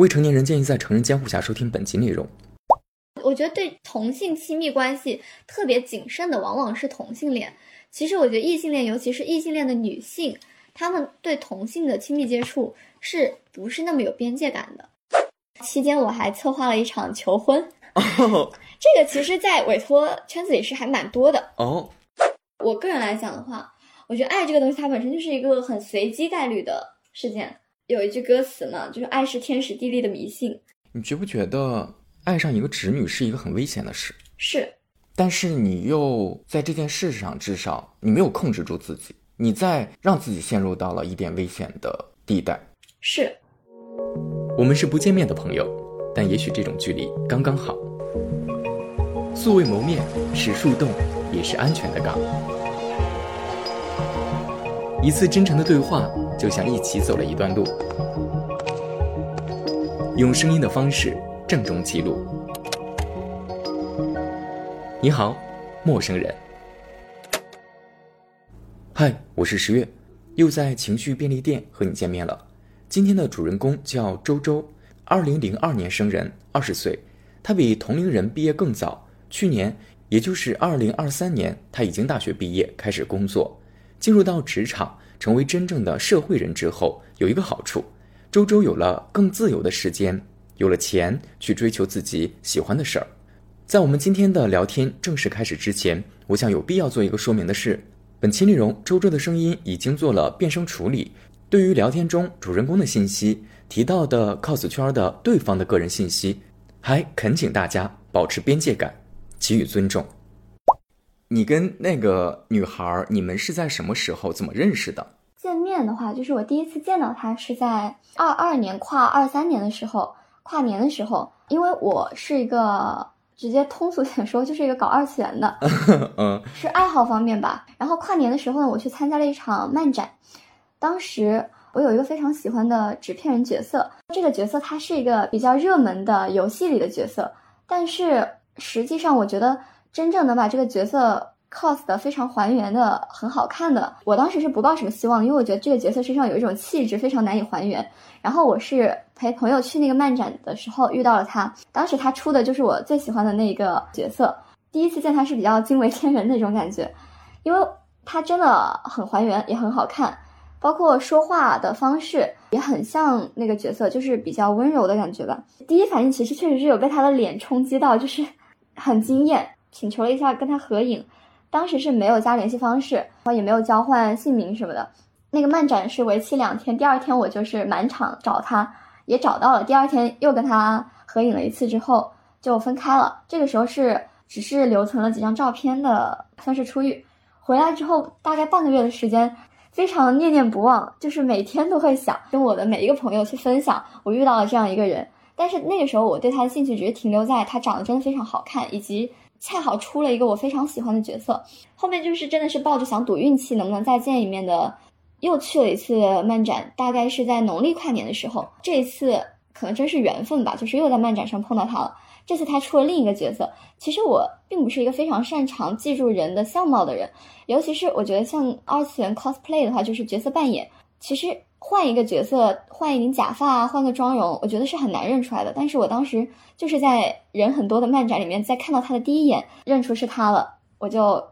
未成年人建议在成人监护下收听本集内容。我觉得对同性亲密关系特别谨慎的往往是同性恋。其实我觉得异性恋，尤其是异性恋的女性，她们对同性的亲密接触是不是那么有边界感的？期间我还策划了一场求婚，哦这个其实，在委托圈子里是还蛮多的。哦，我个人来讲的话，我觉得爱这个东西它本身就是一个很随机概率的事件。有一句歌词嘛，就是“爱是天时地利的迷信你觉不觉得爱上一个直女是一个很危险的事？”，是但是你又在这件事上，至少你没有控制住自己，你在让自己陷入到了一点危险的地带。是，我们是不见面的朋友，但也许这种距离刚刚好。素未谋面是树洞，也是安全的港。一次真诚的对话，就像一起走了一段路。用声音的方式郑重记录。你好，陌生人。嗨，我是十月，又在情绪便利店和你见面了。今天的主人公叫周周，二零零二年生人，二十岁。他比同龄人毕业更早，去年，也就是二零二三年，他已经大学毕业，开始工作，进入到职场，成为真正的社会人之后，有一个好处，周周有了更自由的时间，有了钱去追求自己喜欢的事儿。在我们今天的聊天正式开始之前，我想有必要做一个说明的是，本期内容周周的声音已经做了变声处理。对于聊天中主人公的信息提到的 cos 圈的对方的个人信息，还恳请大家保持边界感，给予尊重。你跟那个女孩儿，你们是在什么时候怎么认识的？见面的话，就是我第一次见到她是在二二年跨二三年的时候，跨年的时候，因为我是一个直接通俗点说，就是一个搞二次元的，嗯。是爱好方面吧。然后跨年的时候呢，我去参加了一场漫展，当时我有一个非常喜欢的纸片人角色，这个角色它是一个比较热门的游戏里的角色，但是实际上我觉得真正能把这个角色 cos 的非常还原的很好看的，我当时是不抱什么希望，因为我觉得这个角色身上有一种气质非常难以还原。然后我是陪朋友去那个漫展的时候遇到了他，当时他出的就是我最喜欢的那一个角色，第一次见他是比较惊为天人那种感觉，因为他真的很还原，也很好看。包括说话的方式也很像那个角色，就是比较温柔的感觉吧。第一反应其实确实是有被他的脸冲击到，就是很惊艳，请求了一下跟他合影。当时是没有加联系方式，然后也没有交换姓名什么的。那个漫展是为期两天，第二天我就是满场找他，也找到了。第二天又跟他合影了一次之后就分开了。这个时候是只是留存了几张照片的，算是出狱。回来之后大概半个月的时间。非常念念不忘，就是每天都会想跟我的每一个朋友去分享我遇到了这样一个人。但是那个时候我对他的兴趣只是停留在他长得真的非常好看，以及恰好出了一个我非常喜欢的角色。后面就是真的是抱着想赌运气能不能再见一面的，又去了一次漫展，大概是在农历跨年的时候。这一次可能真是缘分吧，就是又在漫展上碰到他了。这次他出了另一个角色。其实我并不是一个非常擅长记住人的相貌的人，尤其是我觉得像二次元 cosplay 的话，就是角色扮演。其实换一个角色，换一顶假发，换个妆容，我觉得是很难认出来的。但是我当时就是在人很多的漫展里面，在看到他的第一眼，认出是他了，我就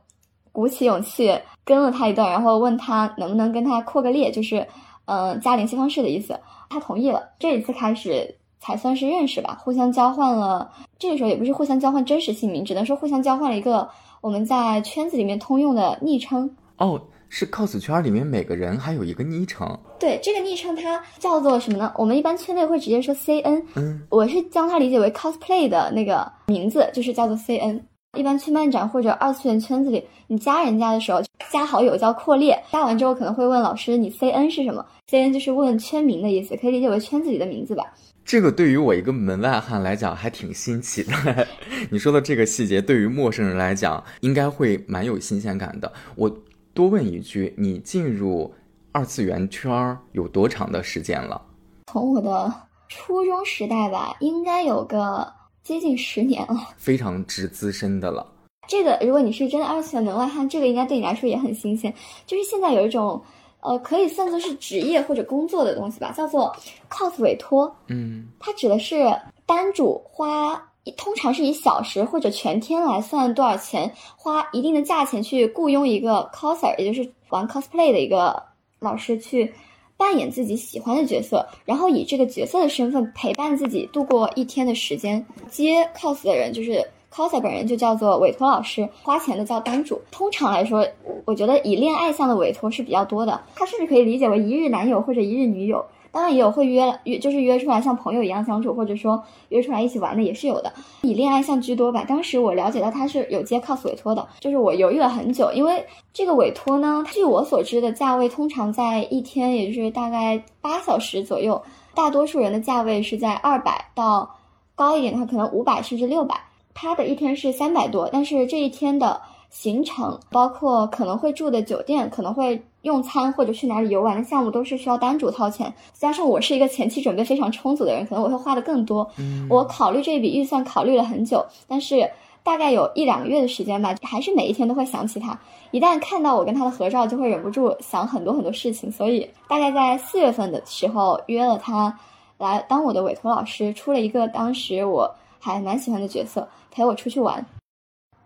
鼓起勇气跟了他一段，然后问他能不能跟他扩个列，就是嗯、加联系方式的意思。他同意了。这一次开始。才算是认识吧，互相交换了。这个时候也不是互相交换真实姓名，只能说互相交换了一个我们在圈子里面通用的昵称。哦，是 cos 圈里面每个人还有一个昵称。对，这个昵称它叫做什么呢？我们一般圈内会直接说 CN。嗯，我是将它理解为 cosplay 的那个名字，就是叫做 CN。一般去漫展或者二次元圈子里，你加人家的时候，加好友叫扩列，加完之后可能会问老师你 CN 是什么？CN 就是问圈名的意思，可以理解为圈子里的名字吧。这个对于我一个门外汉来讲还挺新奇的。你说的这个细节，对于陌生人来讲，应该会蛮有新鲜感的。我多问一句，你进入二次元圈有多长的时间了？从我的初中时代吧，应该有个接近十年了，非常之资深的了。这个如果你是真的二次元门外汉，这个应该对你来说也很新鲜。就是现在有一种呃，可以算作是职业或者工作的东西吧，叫做 cos 委托。嗯，它指的是单主花，通常是以小时或者全天来算多少钱，花一定的价钱去雇佣一个 coser，也就是玩 cosplay 的一个老师去扮演自己喜欢的角色，然后以这个角色的身份陪伴自己度过一天的时间。接 cos 的人就是。coser 本人就叫做委托老师，花钱的叫单主。通常来说，我觉得以恋爱向的委托是比较多的，他甚至可以理解为一日男友或者一日女友。当然也有会约约，就是约出来像朋友一样相处，或者说约出来一起玩的也是有的，以恋爱向居多吧。当时我了解到他是有接 cos 委托的，就是我犹豫了很久，因为这个委托呢，据我所知的价位通常在一天，也就是大概八小时左右，大多数人的价位是在二百到高一点的话，可能五百甚至六百。他的一天是三百多，但是这一天的行程，包括可能会住的酒店，可能会用餐或者去哪里游玩的项目，都是需要单主掏钱。加上我是一个前期准备非常充足的人，可能我会花的更多。我考虑这一笔预算考虑了很久，但是大概有一两个月的时间吧，还是每一天都会想起他。一旦看到我跟他的合照，就会忍不住想很多很多事情。所以大概在四月份的时候约了他来当我的委托老师，出了一个当时我还蛮喜欢的角色。陪我出去玩，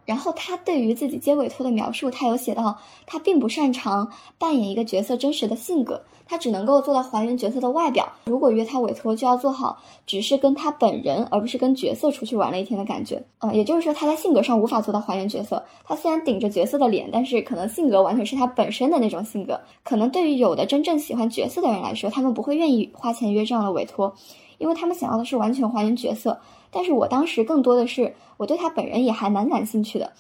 然后他对于自己接委托的描述，他有写到，他并不擅长扮演一个角色真实的性格，他只能够做到还原角色的外表。如果约他委托，就要做好只是跟他本人，而不是跟角色出去玩了一天的感觉。嗯，也就是说，他在性格上无法做到还原角色。他虽然顶着角色的脸，但是可能性格完全是他本身的那种性格。可能对于有的真正喜欢角色的人来说，他们不会愿意花钱约这样的委托，因为他们想要的是完全还原角色。但是我当时更多的是，我对他本人也还蛮感兴趣的，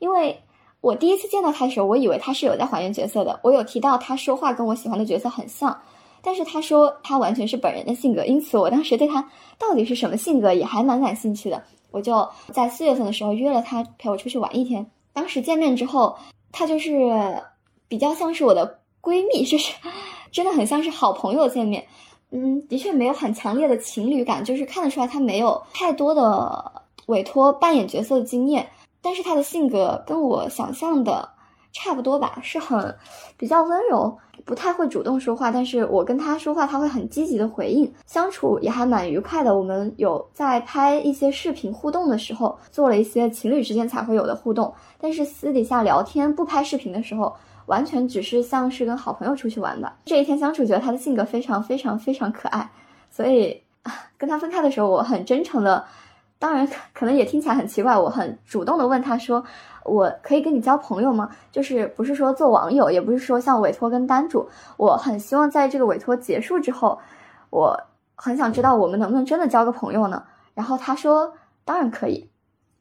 因为我第一次见到他的时候，我以为他是有在还原角色的。我有提到他说话跟我喜欢的角色很像，但是他说他完全是本人的性格，因此我当时对他到底是什么性格也还蛮感兴趣的。我就在四月份的时候约了他陪我出去玩一天。当时见面之后，他就是比较像是我的闺蜜，就是 真的很像是好朋友见面。嗯，的确没有很强烈的情侣感，就是看得出来他没有太多的委托扮演角色的经验，但是他的性格跟我想象的差不多吧，是很比较温柔，不太会主动说话，但是我跟他说话他会很积极的回应，相处也还蛮愉快的。我们有在拍一些视频互动的时候，做了一些情侣之间才会有的互动，但是私底下聊天不拍视频的时候。完全只是像是跟好朋友出去玩的这一天相处，觉得他的性格非常非常非常可爱，所以跟他分开的时候，我很真诚的，当然可能也听起来很奇怪，我很主动的问他说：“我可以跟你交朋友吗？”就是不是说做网友，也不是说像委托跟单主，我很希望在这个委托结束之后，我很想知道我们能不能真的交个朋友呢？然后他说：“当然可以。”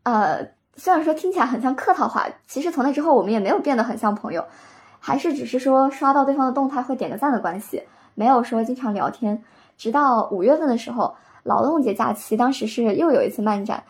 呃，虽然说听起来很像客套话，其实从那之后我们也没有变得很像朋友。还是只是说刷到对方的动态会点个赞的关系，没有说经常聊天。直到五月份的时候，劳动节假期，当时是又有一次漫展，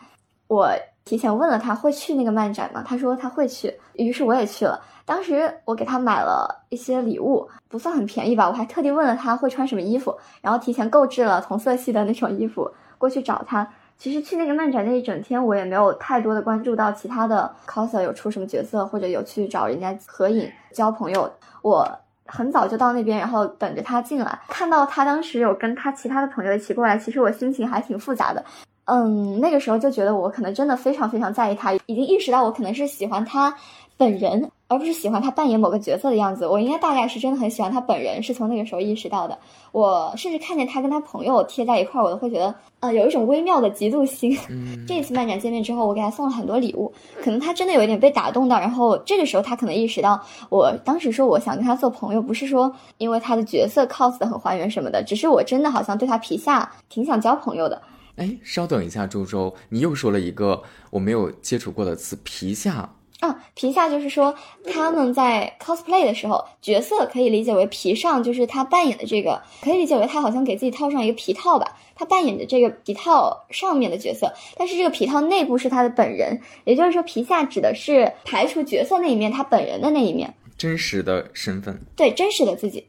我提前问了他会去那个漫展吗？他说他会去，于是我也去了。当时我给他买了一些礼物，不算很便宜吧，我还特地问了他会穿什么衣服，然后提前购置了同色系的那种衣服过去找他。其实去那个漫展那一整天，我也没有太多的关注到其他的 coser 有出什么角色，或者有去找人家合影交朋友。我很早就到那边，然后等着他进来，看到他当时有跟他其他的朋友一起过来，其实我心情还挺复杂的。嗯，那个时候就觉得我可能真的非常非常在意他，已经意识到我可能是喜欢他本人。而不是喜欢他扮演某个角色的样子，我应该大概是真的很喜欢他本人，是从那个时候意识到的。我甚至看见他跟他朋友贴在一块儿，我都会觉得，呃，有一种微妙的嫉妒心。这一次漫展见面之后，我给他送了很多礼物，可能他真的有一点被打动到。然后这个时候他可能意识到，我当时说我想跟他做朋友，不是说因为他的角色 cos 的很还原什么的，只是我真的好像对他皮下挺想交朋友的。哎，稍等一下，周周，你又说了一个我没有接触过的词，皮下。啊，皮下就是说他们在 cosplay 的时候，角色可以理解为皮上，就是他扮演的这个，可以理解为他好像给自己套上一个皮套吧，他扮演的这个皮套上面的角色，但是这个皮套内部是他的本人，也就是说皮下指的是排除角色那一面，他本人的那一面，真实的身份，对，真实的自己，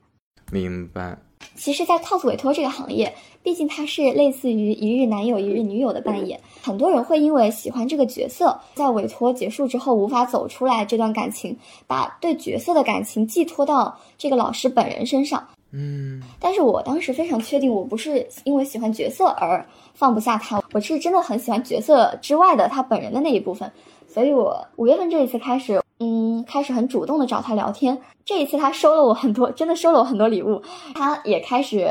明白。其实，在 cos 委托这个行业，毕竟他是类似于一日男友一日女友的扮演。很多人会因为喜欢这个角色，在委托结束之后无法走出来这段感情，把对角色的感情寄托到这个老师本人身上。嗯，但是我当时非常确定，我不是因为喜欢角色而放不下他，我是真的很喜欢角色之外的他本人的那一部分。所以，我五月份这一次开始，嗯，开始很主动的找他聊天。这一次他收了我很多，真的收了我很多礼物。他也开始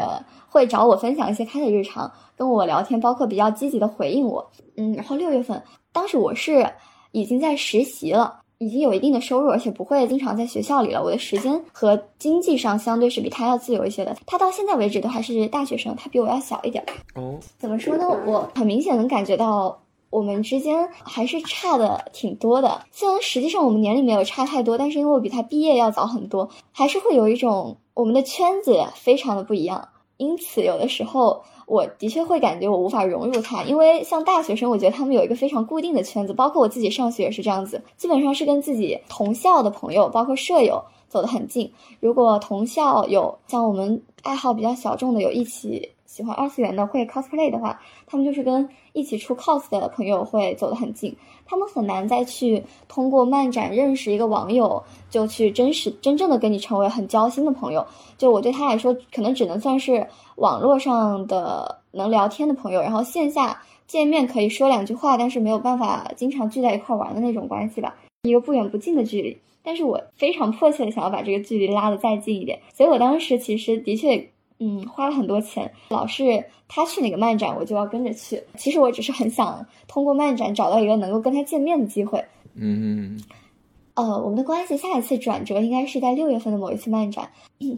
会找我分享一些他的日常，跟我聊天，包括比较积极的回应我。嗯，然后六月份，当时我是已经在实习了。已经有一定的收入，而且不会经常在学校里了。我的时间和经济上相对是比他要自由一些的。他到现在为止都还是大学生，他比我要小一点。哦，怎么说呢？我很明显能感觉到我们之间还是差的挺多的。虽然实际上我们年龄没有差太多，但是因为我比他毕业要早很多，还是会有一种我们的圈子非常的不一样。因此，有的时候。我的确会感觉我无法融入他，因为像大学生，我觉得他们有一个非常固定的圈子，包括我自己上学也是这样子，基本上是跟自己同校的朋友，包括舍友走得很近。如果同校有像我们爱好比较小众的，有一起。喜欢二次元的会 cosplay 的话，他们就是跟一起出 cos 的朋友会走得很近。他们很难再去通过漫展认识一个网友，就去真实真正的跟你成为很交心的朋友。就我对他来说，可能只能算是网络上的能聊天的朋友，然后线下见面可以说两句话，但是没有办法经常聚在一块玩的那种关系吧，一个不远不近的距离。但是我非常迫切的想要把这个距离拉得再近一点，所以我当时其实的确。嗯，花了很多钱，老是他去哪个漫展，我就要跟着去。其实我只是很想通过漫展找到一个能够跟他见面的机会。嗯，呃，我们的关系下一次转折应该是在六月份的某一次漫展。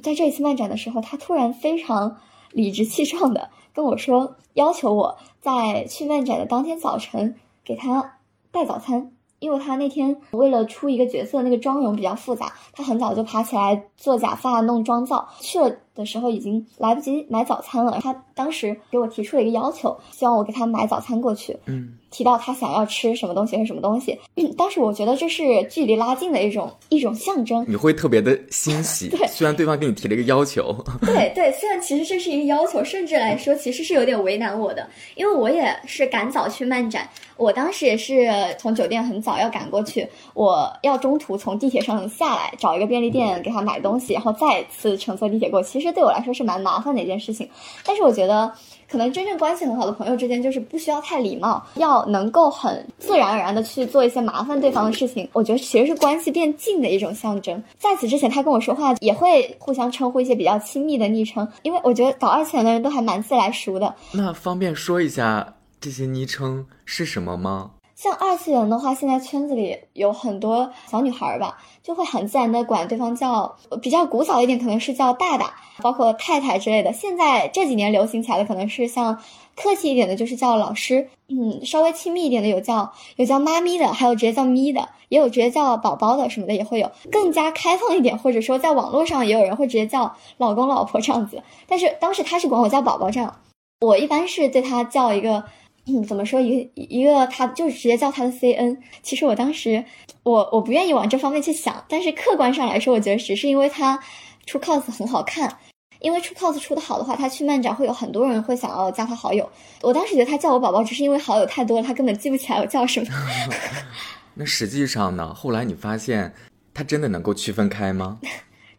在这一次漫展的时候，他突然非常理直气壮的跟我说，要求我在去漫展的当天早晨给他带早餐。因为他那天为了出一个角色，那个妆容比较复杂，他很早就爬起来做假发、弄妆造。去了的时候已经来不及买早餐了。他当时给我提出了一个要求，希望我给他买早餐过去。嗯，提到他想要吃什么东西是什么东西。当时我觉得这是距离拉近的一种一种象征。你会特别的欣喜。对，虽然对方给你提了一个要求。对对，虽然其实这是一个要求，甚至来说其实是有点为难我的，因为我也是赶早去漫展。我当时也是从酒店很早要赶过去，我要中途从地铁上下来，找一个便利店给他买东西，然后再次乘坐地铁过。其实对我来说是蛮麻烦的一件事情，但是我觉得可能真正关系很好的朋友之间，就是不需要太礼貌，要能够很自然而然的去做一些麻烦对方的事情。我觉得其实是关系变近的一种象征。在此之前，他跟我说话也会互相称呼一些比较亲密的昵称，因为我觉得搞二次元的人都还蛮自来熟的。那方便说一下？这些昵称是什么吗？像二次元的话，现在圈子里有很多小女孩吧，就会很自然的管对方叫比较古早一点，可能是叫大大，包括太太之类的。现在这几年流行起来的，可能是像客气一点的，就是叫老师。嗯，稍微亲密一点的有叫有叫妈咪的，还有直接叫咪的，也有直接叫宝宝的什么的也会有。更加开放一点，或者说在网络上也有人会直接叫老公老婆这样子。但是当时他是管我叫宝宝这样，我一般是对他叫一个。嗯，怎么说？一个一个，他就是直接叫他的 C N。其实我当时，我我不愿意往这方面去想，但是客观上来说，我觉得只是因为他出 cos 很好看，因为出 cos 出的好的话，他去漫展会有很多人会想要加他好友。我当时觉得他叫我宝宝，只是因为好友太多了，他根本记不起来我叫什么。那实际上呢？后来你发现他真的能够区分开吗？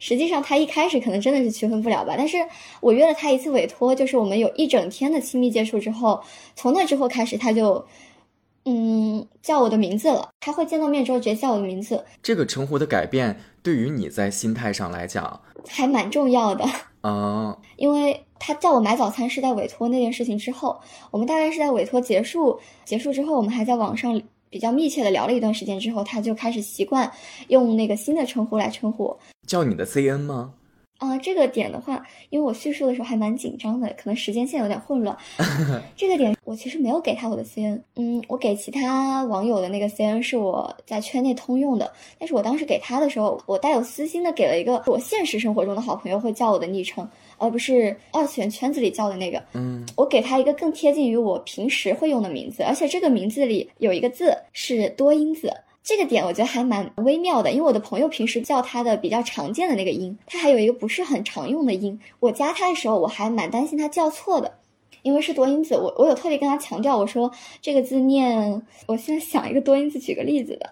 实际上，他一开始可能真的是区分不了吧。但是我约了他一次委托，就是我们有一整天的亲密接触之后，从那之后开始，他就，嗯，叫我的名字了。他会见到面之后直接叫我的名字。这个称呼的改变，对于你在心态上来讲，还蛮重要的嗯。因为他叫我买早餐是在委托那件事情之后，我们大概是在委托结束结束之后，我们还在网上。比较密切的聊了一段时间之后，他就开始习惯用那个新的称呼来称呼我，叫你的 C N 吗？啊，这个点的话，因为我叙述的时候还蛮紧张的，可能时间线有点混乱。这个点我其实没有给他我的 C N，嗯，我给其他网友的那个 C N 是我在圈内通用的，但是我当时给他的时候，我带有私心的给了一个我现实生活中的好朋友会叫我的昵称。而不是二次元圈子里叫的那个，嗯，我给他一个更贴近于我平时会用的名字，而且这个名字里有一个字是多音字，这个点我觉得还蛮微妙的，因为我的朋友平时叫他的比较常见的那个音，他还有一个不是很常用的音，我加他的时候我还蛮担心他叫错的，因为是多音字，我我有特地跟他强调，我说这个字念，我现在想一个多音字，举个例子的。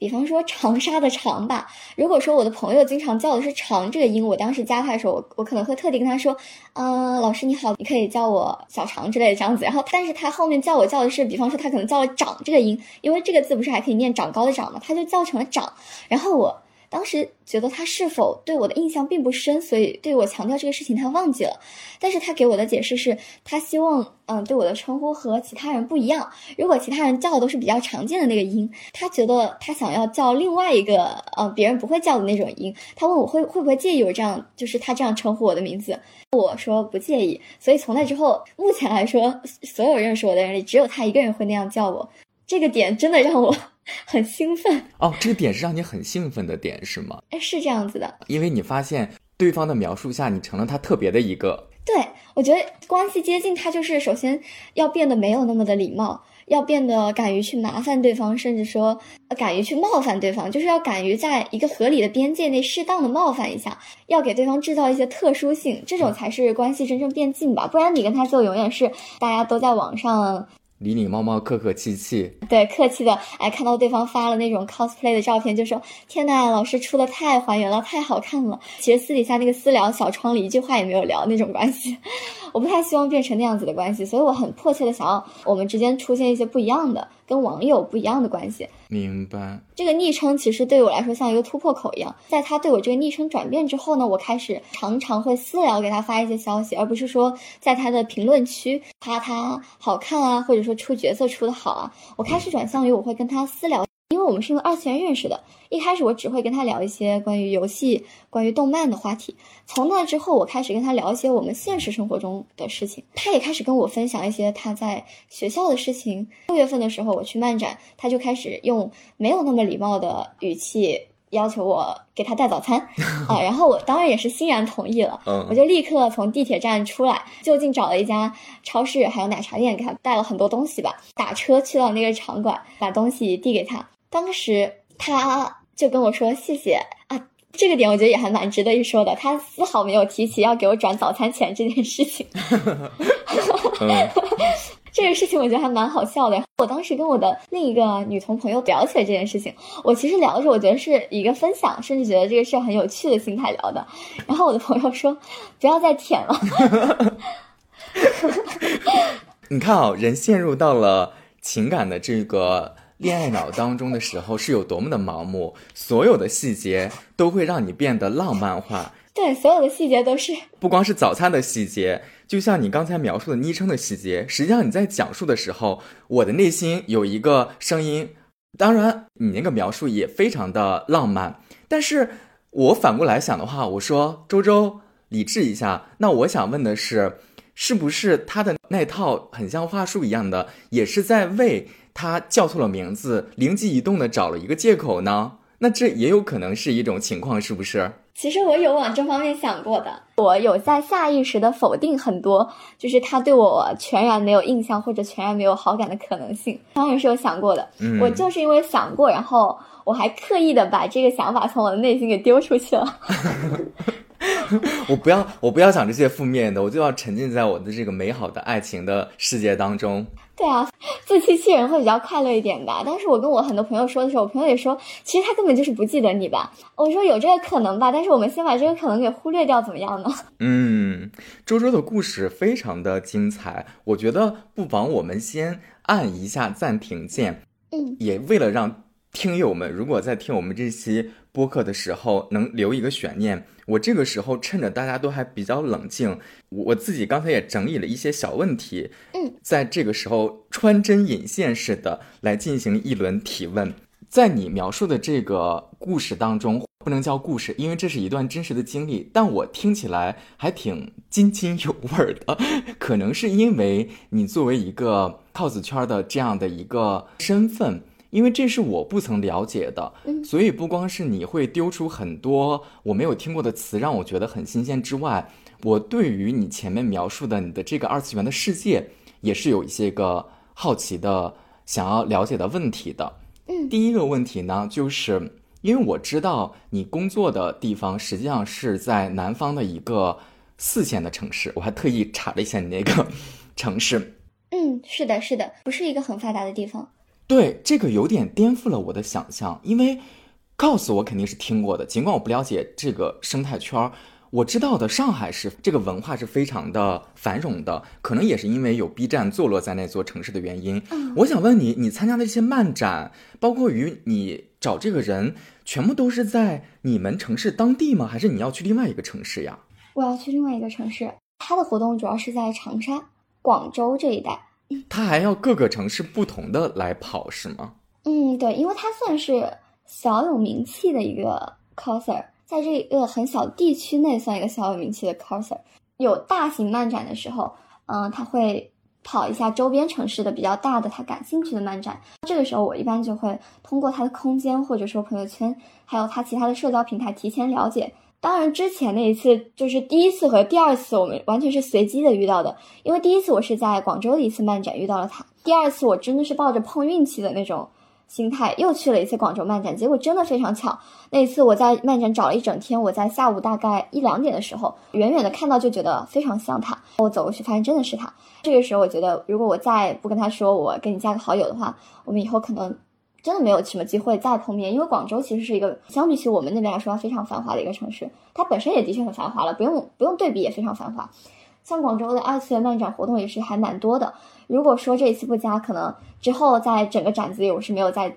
比方说长沙的长吧，如果说我的朋友经常叫的是长这个音，我当时加他的时候，我我可能会特地跟他说，嗯，老师你好，你可以叫我小长之类的这样子。然后，但是他后面叫我叫的是，比方说他可能叫了长这个音，因为这个字不是还可以念长高的长吗？他就叫成了长。然后我当时觉得他是否对我的印象并不深，所以对我强调这个事情他忘记了。但是他给我的解释是他希望。嗯，对我的称呼和其他人不一样。如果其他人叫的都是比较常见的那个音，他觉得他想要叫另外一个嗯别人不会叫的那种音。他问我会会不会介意我这样，就是他这样称呼我的名字。我说不介意。所以从那之后，目前来说，所有认识我的人里，只有他一个人会那样叫我。这个点真的让我 很兴奋哦。这个点是让你很兴奋的点是吗？哎，是这样子的。因为你发现对方的描述下，你成了他特别的一个。对，我觉得关系接近，他就是首先要变得没有那么的礼貌，要变得敢于去麻烦对方，甚至说敢于去冒犯对方，就是要敢于在一个合理的边界内适当的冒犯一下，要给对方制造一些特殊性，这种才是关系真正变近吧。不然你跟他就永远是大家都在网上。礼礼貌貌，客客气气，对，客气的，哎，看到对方发了那种 cosplay 的照片，就说天呐，老师出的太还原了，太好看了。其实私底下那个私聊小窗里一句话也没有聊那种关系，我不太希望变成那样子的关系，所以我很迫切的想要我们之间出现一些不一样的。跟网友不一样的关系，明白。这个昵称其实对我来说像一个突破口一样，在他对我这个昵称转变之后呢，我开始常常会私聊给他发一些消息，而不是说在他的评论区夸他好看啊，或者说出角色出的好啊，我开始转向于我会跟他私聊。因为我们是用二次元认识的，一开始我只会跟他聊一些关于游戏、关于动漫的话题。从那之后，我开始跟他聊一些我们现实生活中的事情，他也开始跟我分享一些他在学校的事情。六月份的时候，我去漫展，他就开始用没有那么礼貌的语气要求我给他带早餐 啊，然后我当然也是欣然同意了。嗯，我就立刻从地铁站出来，就近找了一家超市，还有奶茶店，给他带了很多东西吧。打车去到那个场馆，把东西递给他。当时他就跟我说谢谢啊，这个点我觉得也还蛮值得一说的。他丝毫没有提起要给我转早餐钱这件事情，这个事情我觉得还蛮好笑的。我当时跟我的另一个女同朋友聊起来这件事情，我其实聊的时候，我觉得是一个分享，甚至觉得这个是很有趣的心态聊的。然后我的朋友说不要再舔了。你看啊，人陷入到了情感的这个。恋爱脑当中的时候是有多么的盲目，所有的细节都会让你变得浪漫化。对，所有的细节都是，不光是早餐的细节，就像你刚才描述的昵称的细节。实际上你在讲述的时候，我的内心有一个声音。当然，你那个描述也非常的浪漫。但是我反过来想的话，我说周周，理智一下。那我想问的是，是不是他的那套很像话术一样的，也是在为？他叫错了名字，灵机一动的找了一个借口呢，那这也有可能是一种情况，是不是？其实我有往这方面想过的，我有在下意识的否定很多，就是他对我全然没有印象或者全然没有好感的可能性，当然是有想过的。我就是因为想过，然后我还刻意的把这个想法从我的内心给丢出去了。我不要，我不要想这些负面的，我就要沉浸在我的这个美好的爱情的世界当中。对啊，自欺欺人会比较快乐一点吧。但是我跟我很多朋友说的时候，我朋友也说，其实他根本就是不记得你吧。我说有这个可能吧，但是我们先把这个可能给忽略掉，怎么样呢？嗯，周周的故事非常的精彩，我觉得不妨我们先按一下暂停键。嗯，也为了让听友们如果在听我们这期播客的时候能留一个悬念。我这个时候趁着大家都还比较冷静，我自己刚才也整理了一些小问题，嗯，在这个时候穿针引线似的来进行一轮提问。在你描述的这个故事当中，不能叫故事，因为这是一段真实的经历，但我听起来还挺津津有味的。可能是因为你作为一个 cos 圈的这样的一个身份。因为这是我不曾了解的，所以不光是你会丢出很多我没有听过的词，让我觉得很新鲜之外，我对于你前面描述的你的这个二次元的世界，也是有一些个好奇的、想要了解的问题的。嗯，第一个问题呢，就是因为我知道你工作的地方实际上是在南方的一个四线的城市，我还特意查了一下你那个。城市。嗯，是的，是的，不是一个很发达的地方。对，这个有点颠覆了我的想象，因为 cos 我肯定是听过的，尽管我不了解这个生态圈儿。我知道的，上海是这个文化是非常的繁荣的，可能也是因为有 B 站坐落在那座城市的原因。我想问你，你参加的这些漫展，包括于你找这个人，全部都是在你们城市当地吗？还是你要去另外一个城市呀？我要去另外一个城市，他的活动主要是在长沙、广州这一带。他还要各个城市不同的来跑，是吗？嗯，对，因为他算是小有名气的一个 coser。在这个很小地区内算一个小有名气的 coser，有大型漫展的时候，嗯，他会跑一下周边城市的比较大的他感兴趣的漫展。这个时候，我一般就会通过他的空间或者说朋友圈，还有他其他的社交平台提前了解。当然，之前那一次就是第一次和第二次，我们完全是随机的遇到的。因为第一次我是在广州的一次漫展遇到了他，第二次我真的是抱着碰运气的那种。心态又去了一次广州漫展，结果真的非常巧。那一次我在漫展找了一整天，我在下午大概一两点的时候，远远的看到就觉得非常像他。我走过去发现真的是他。这个时候我觉得，如果我再不跟他说我跟你加个好友的话，我们以后可能真的没有什么机会再碰面。因为广州其实是一个相比起我们那边来说非常繁华的一个城市，它本身也的确很繁华了，不用不用对比也非常繁华。像广州的二次元漫展活动也是还蛮多的。如果说这一次不加，可能之后在整个展子里我是没有再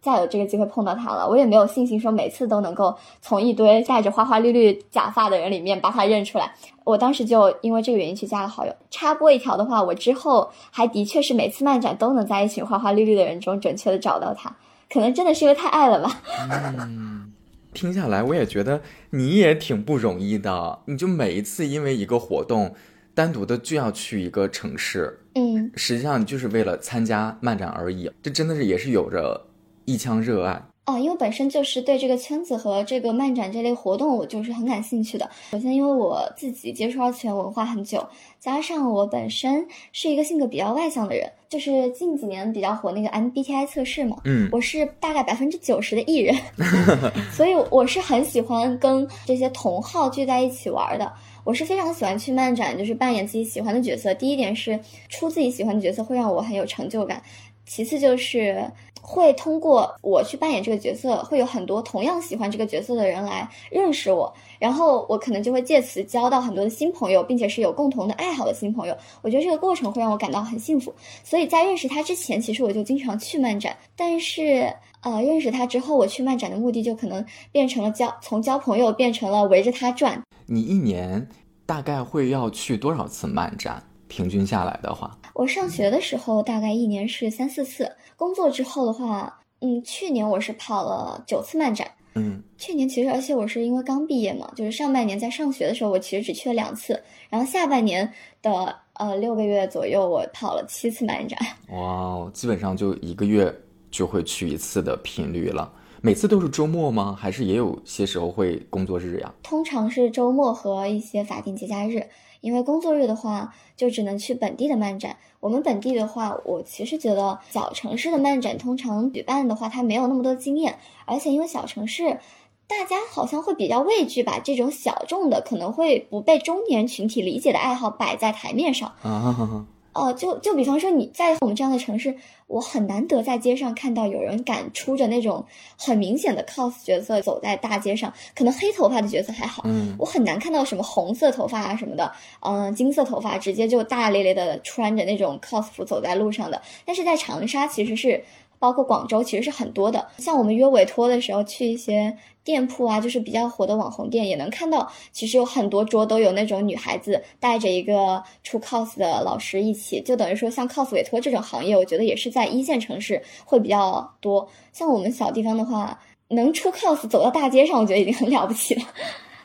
再有这个机会碰到他了。我也没有信心说每次都能够从一堆戴着花花绿绿假发的人里面把他认出来。我当时就因为这个原因去加了好友。插播一条的话，我之后还的确是每次漫展都能在一群花花绿绿的人中准确的找到他。可能真的是因为太爱了吧。嗯，听下来我也觉得你也挺不容易的。你就每一次因为一个活动。单独的就要去一个城市，嗯，实际上就是为了参加漫展而已。这真的是也是有着一腔热爱哦，因为本身就是对这个圈子和这个漫展这类活动，我就是很感兴趣的。首先，因为我自己接触二次元文化很久，加上我本身是一个性格比较外向的人，就是近几年比较火那个 MBTI 测试嘛，嗯，我是大概百分之九十的 E 人，所以我是很喜欢跟这些同好聚在一起玩的。我是非常喜欢去漫展，就是扮演自己喜欢的角色。第一点是出自己喜欢的角色会让我很有成就感，其次就是会通过我去扮演这个角色，会有很多同样喜欢这个角色的人来认识我，然后我可能就会借此交到很多的新朋友，并且是有共同的爱好的新朋友。我觉得这个过程会让我感到很幸福。所以在认识他之前，其实我就经常去漫展，但是呃，认识他之后，我去漫展的目的就可能变成了交，从交朋友变成了围着他转。你一年大概会要去多少次漫展？平均下来的话，我上学的时候大概一年是三四次，工作之后的话，嗯，去年我是跑了九次漫展。嗯，去年其实而且我是因为刚毕业嘛，就是上半年在上学的时候，我其实只去了两次，然后下半年的呃六个月左右，我跑了七次漫展。哇哦，基本上就一个月就会去一次的频率了。每次都是周末吗？还是也有些时候会工作日呀？通常是周末和一些法定节假日，因为工作日的话就只能去本地的漫展。我们本地的话，我其实觉得小城市的漫展通常举办的话，它没有那么多经验，而且因为小城市，大家好像会比较畏惧把这种小众的、可能会不被中年群体理解的爱好摆在台面上啊。哦，就就比方说你在我们这样的城市，我很难得在街上看到有人敢出着那种很明显的 cos 角色走在大街上，可能黑头发的角色还好，嗯，我很难看到什么红色头发啊什么的，嗯，金色头发直接就大咧咧的穿着那种 cos 服走在路上的。但是在长沙其实是。包括广州其实是很多的，像我们约委托的时候去一些店铺啊，就是比较火的网红店，也能看到，其实有很多桌都有那种女孩子带着一个出 cos 的老师一起，就等于说像 cos 委托这种行业，我觉得也是在一线城市会比较多。像我们小地方的话，能出 cos 走到大街上，我觉得已经很了不起了。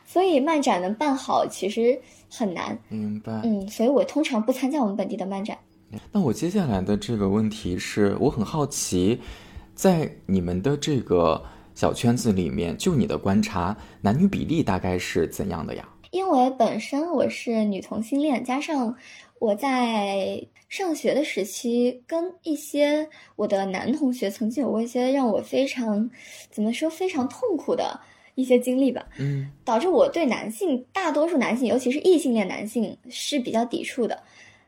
所以漫展能办好其实很难。明白。嗯，所以我通常不参加我们本地的漫展。那我接下来的这个问题是我很好奇，在你们的这个小圈子里面，就你的观察，男女比例大概是怎样的呀？因为本身我是女同性恋，加上我在上学的时期，跟一些我的男同学曾经有过一些让我非常怎么说非常痛苦的一些经历吧，嗯，导致我对男性大多数男性，尤其是异性恋男性是比较抵触的。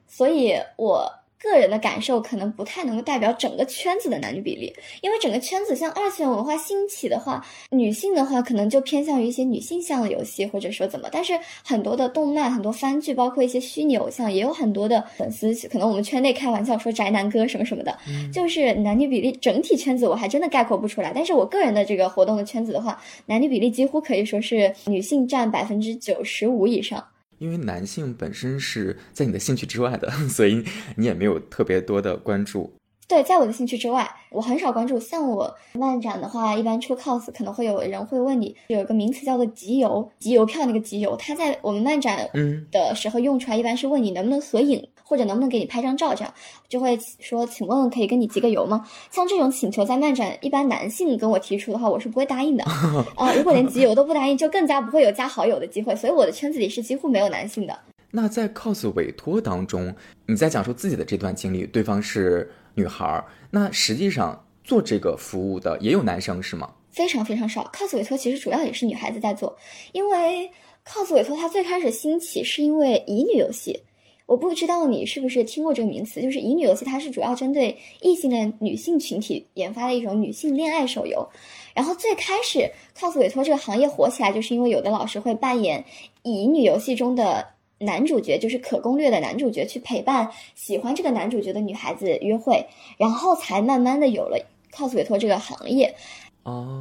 所以我。个人的感受可能不太能够代表整个圈子的男女比例，因为整个圈子像二次元文化兴起的话，女性的话可能就偏向于一些女性向的游戏，或者说怎么。但是很多的动漫、很多番剧，包括一些虚拟偶像，也有很多的粉丝。可能我们圈内开玩笑说宅男哥什么什么的，就是男女比例整体圈子我还真的概括不出来。但是我个人的这个活动的圈子的话，男女比例几乎可以说是女性占百分之九十五以上。因为男性本身是在你的兴趣之外的，所以你也没有特别多的关注。对，在我的兴趣之外，我很少关注。像我漫展的话，一般出 cos，可能会有人会问你，有一个名词叫做集邮，集邮票那个集邮，它在我们漫展的时候用出来，一般是问你能不能合影。或者能不能给你拍张照？这样就会说，请问可以跟你集个邮吗？像这种请求在漫展，一般男性跟我提出的话，我是不会答应的 啊。如果连集邮都不答应，就更加不会有加好友的机会。所以我的圈子里是几乎没有男性的。那在 cos 委托当中，你在讲述自己的这段经历，对方是女孩儿，那实际上做这个服务的也有男生是吗？非常非常少。cos 委托其实主要也是女孩子在做，因为 cos 委托它最开始兴起是因为乙女游戏。我不知道你是不是听过这个名词，就是乙女游戏，它是主要针对异性恋女性群体研发的一种女性恋爱手游。然后最开始 cos 委托这个行业火起来，就是因为有的老师会扮演乙女游戏中的男主角，就是可攻略的男主角，去陪伴喜欢这个男主角的女孩子约会，然后才慢慢的有了 cos 委托这个行业。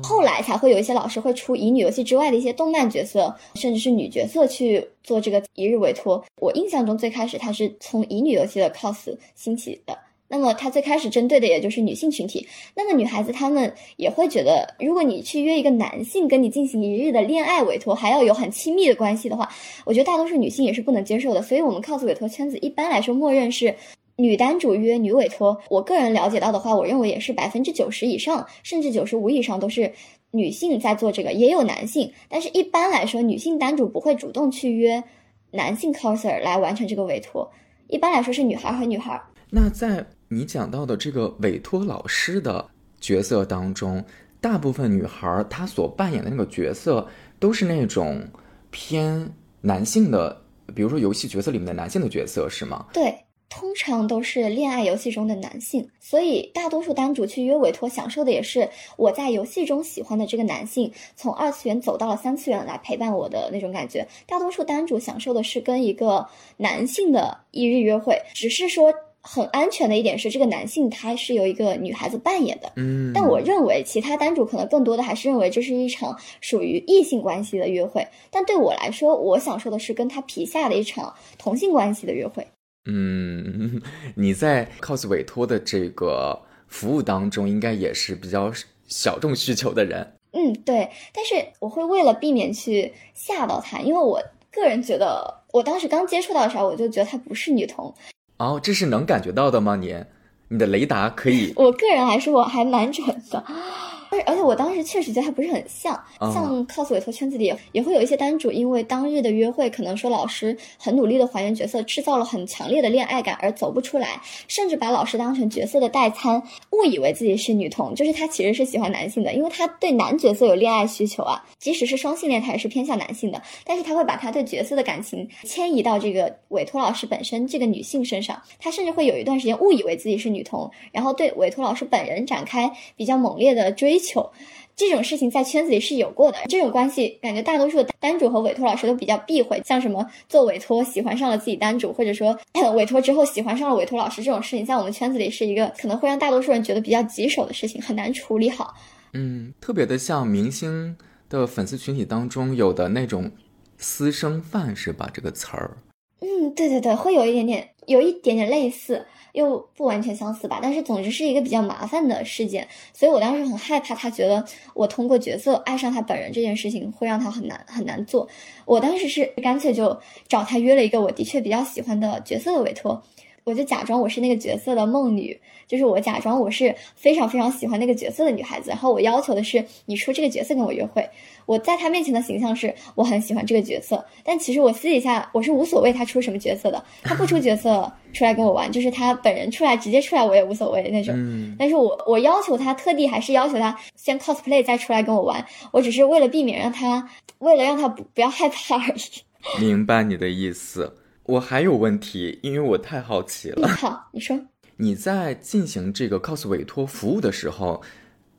后来才会有一些老师会出乙女游戏之外的一些动漫角色，甚至是女角色去做这个一日委托。我印象中最开始它是从乙女游戏的 cos 兴起的，那么它最开始针对的也就是女性群体。那么女孩子她们也会觉得，如果你去约一个男性跟你进行一日的恋爱委托，还要有很亲密的关系的话，我觉得大多数女性也是不能接受的。所以，我们 cos 委托圈子一般来说默认是。女单主约女委托，我个人了解到的话，我认为也是百分之九十以上，甚至九十五以上都是女性在做这个，也有男性，但是一般来说，女性单主不会主动去约男性 coser 来完成这个委托，一般来说是女孩和女孩。那在你讲到的这个委托老师的角色当中，大部分女孩她所扮演的那个角色都是那种偏男性的，比如说游戏角色里面的男性的角色，是吗？对。通常都是恋爱游戏中的男性，所以大多数单主去约委托，享受的也是我在游戏中喜欢的这个男性从二次元走到了三次元来陪伴我的那种感觉。大多数单主享受的是跟一个男性的一日约会，只是说很安全的一点是，这个男性他是由一个女孩子扮演的。嗯，但我认为其他单主可能更多的还是认为这是一场属于异性关系的约会。但对我来说，我享受的是跟他皮下的一场同性关系的约会。嗯，你在 cos 委托的这个服务当中，应该也是比较小众需求的人。嗯，对。但是我会为了避免去吓到他，因为我个人觉得，我当时刚接触到的时候，我就觉得他不是女同。哦，这是能感觉到的吗？你，你的雷达可以？我个人来说，我还蛮准的。而而且我当时确实觉得他不是很像，像 cos 委托圈子里也会有一些单主，因为当日的约会可能说老师很努力的还原角色，制造了很强烈的恋爱感而走不出来，甚至把老师当成角色的代餐，误以为自己是女同，就是他其实是喜欢男性的，因为他对男角色有恋爱需求啊，即使是双性恋，他也是偏向男性的，但是他会把他对角色的感情迁移到这个委托老师本身这个女性身上，他甚至会有一段时间误以为自己是女同，然后对委托老师本人展开比较猛烈的追。求。求这种事情在圈子里是有过的，这种关系感觉大多数的单主和委托老师都比较避讳，像什么做委托喜欢上了自己单主，或者说 委托之后喜欢上了委托老师这种事情，在我们圈子里是一个可能会让大多数人觉得比较棘手的事情，很难处理好。嗯，特别的像明星的粉丝群体当中有的那种私生饭是吧？这个词儿。嗯，对对对，会有一点点，有一点点类似。又不完全相似吧，但是总之是一个比较麻烦的事件，所以我当时很害怕他觉得我通过角色爱上他本人这件事情会让他很难很难做。我当时是干脆就找他约了一个我的确比较喜欢的角色的委托，我就假装我是那个角色的梦女，就是我假装我是非常非常喜欢那个角色的女孩子，然后我要求的是你出这个角色跟我约会。我在他面前的形象是我很喜欢这个角色，但其实我私底下我是无所谓他出什么角色的，他不出角色出来跟我玩，就是他本人出来直接出来我也无所谓那种。但是我我要求他特地还是要求他先 cosplay 再出来跟我玩，我只是为了避免让他为了让他不不要害怕而已。明白你的意思。我还有问题，因为我太好奇了。好，你说。你在进行这个 cos 委托服务的时候，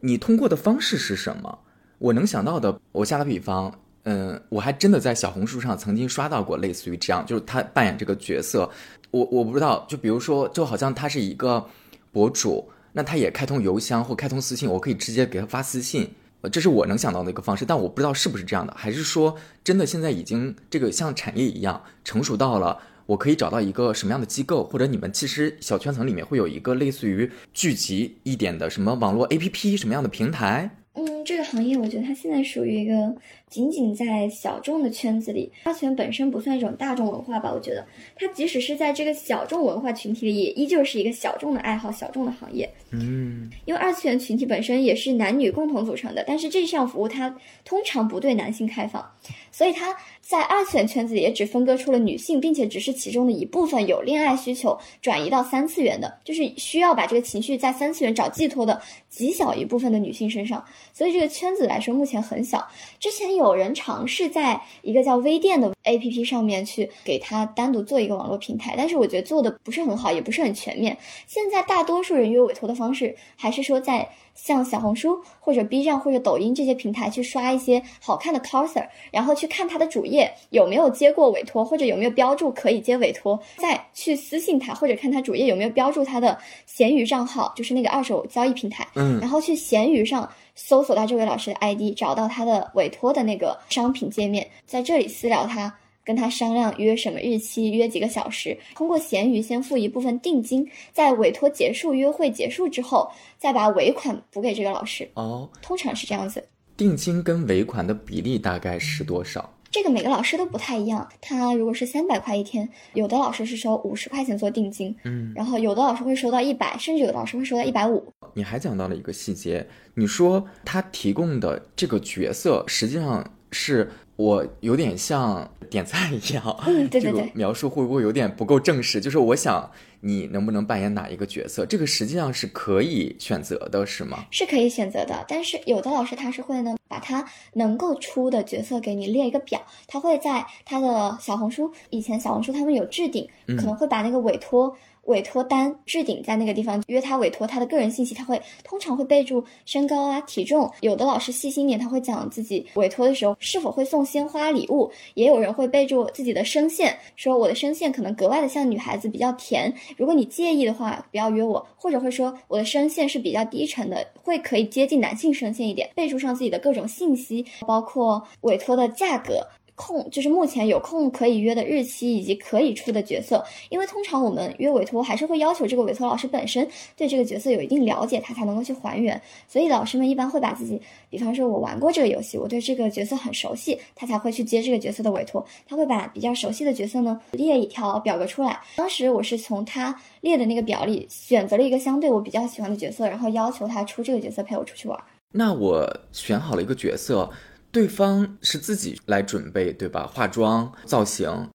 你通过的方式是什么？我能想到的，我下个比方，嗯，我还真的在小红书上曾经刷到过类似于这样，就是他扮演这个角色，我我不知道，就比如说，就好像他是一个博主，那他也开通邮箱或开通私信，我可以直接给他发私信，这是我能想到的一个方式，但我不知道是不是这样的，还是说真的现在已经这个像产业一样成熟到了。我可以找到一个什么样的机构，或者你们其实小圈层里面会有一个类似于聚集一点的什么网络 APP 什么样的平台？嗯，这个行业我觉得它现在属于一个仅仅在小众的圈子里，二次元本身不算一种大众文化吧？我觉得它即使是在这个小众文化群体里，也依旧是一个小众的爱好、小众的行业。嗯，因为二次元群体本身也是男女共同组成的，但是这项服务它通常不对男性开放。所以它在二次元圈子里也只分割出了女性，并且只是其中的一部分有恋爱需求转移到三次元的，就是需要把这个情绪在三次元找寄托的极小一部分的女性身上。所以这个圈子来说目前很小。之前有人尝试在一个叫微店的 APP 上面去给他单独做一个网络平台，但是我觉得做的不是很好，也不是很全面。现在大多数人约委托的方式还是说在。像小红书或者 B 站或者抖音这些平台去刷一些好看的 coser，然后去看他的主页有没有接过委托，或者有没有标注可以接委托，再去私信他，或者看他主页有没有标注他的闲鱼账号，就是那个二手交易平台，嗯，然后去闲鱼上搜索到这位老师的 ID，找到他的委托的那个商品界面，在这里私聊他。跟他商量约什么日期，约几个小时，通过闲鱼先付一部分定金，在委托结束、约会结束之后，再把尾款补给这个老师。哦，通常是这样子。定金跟尾款的比例大概是多少？这个每个老师都不太一样。他如果是三百块一天，有的老师是收五十块钱做定金，嗯，然后有的老师会收到一百，甚至有的老师会收到一百五。你还讲到了一个细节，你说他提供的这个角色实际上是。我有点像点赞一样，嗯，对对对，描述会不会有点不够正式？就是我想你能不能扮演哪一个角色，这个实际上是可以选择的，是吗？是可以选择的，但是有的老师他是会呢，把他能够出的角色给你列一个表，他会在他的小红书，以前小红书他们有置顶，可能会把那个委托。委托单置顶在那个地方约他委托他的个人信息，他会通常会备注身高啊、体重。有的老师细心点，他会讲自己委托的时候是否会送鲜花礼物。也有人会备注自己的声线，说我的声线可能格外的像女孩子，比较甜。如果你介意的话，不要约我。或者会说我的声线是比较低沉的，会可以接近男性声线一点。备注上自己的各种信息，包括委托的价格。空就是目前有空可以约的日期以及可以出的角色，因为通常我们约委托还是会要求这个委托老师本身对这个角色有一定了解，他才能够去还原。所以老师们一般会把自己，比方说我玩过这个游戏，我对这个角色很熟悉，他才会去接这个角色的委托。他会把比较熟悉的角色呢列一条表格出来。当时我是从他列的那个表里选择了一个相对我比较喜欢的角色，然后要求他出这个角色陪我出去玩。那我选好了一个角色。对方是自己来准备，对吧？化妆、造型，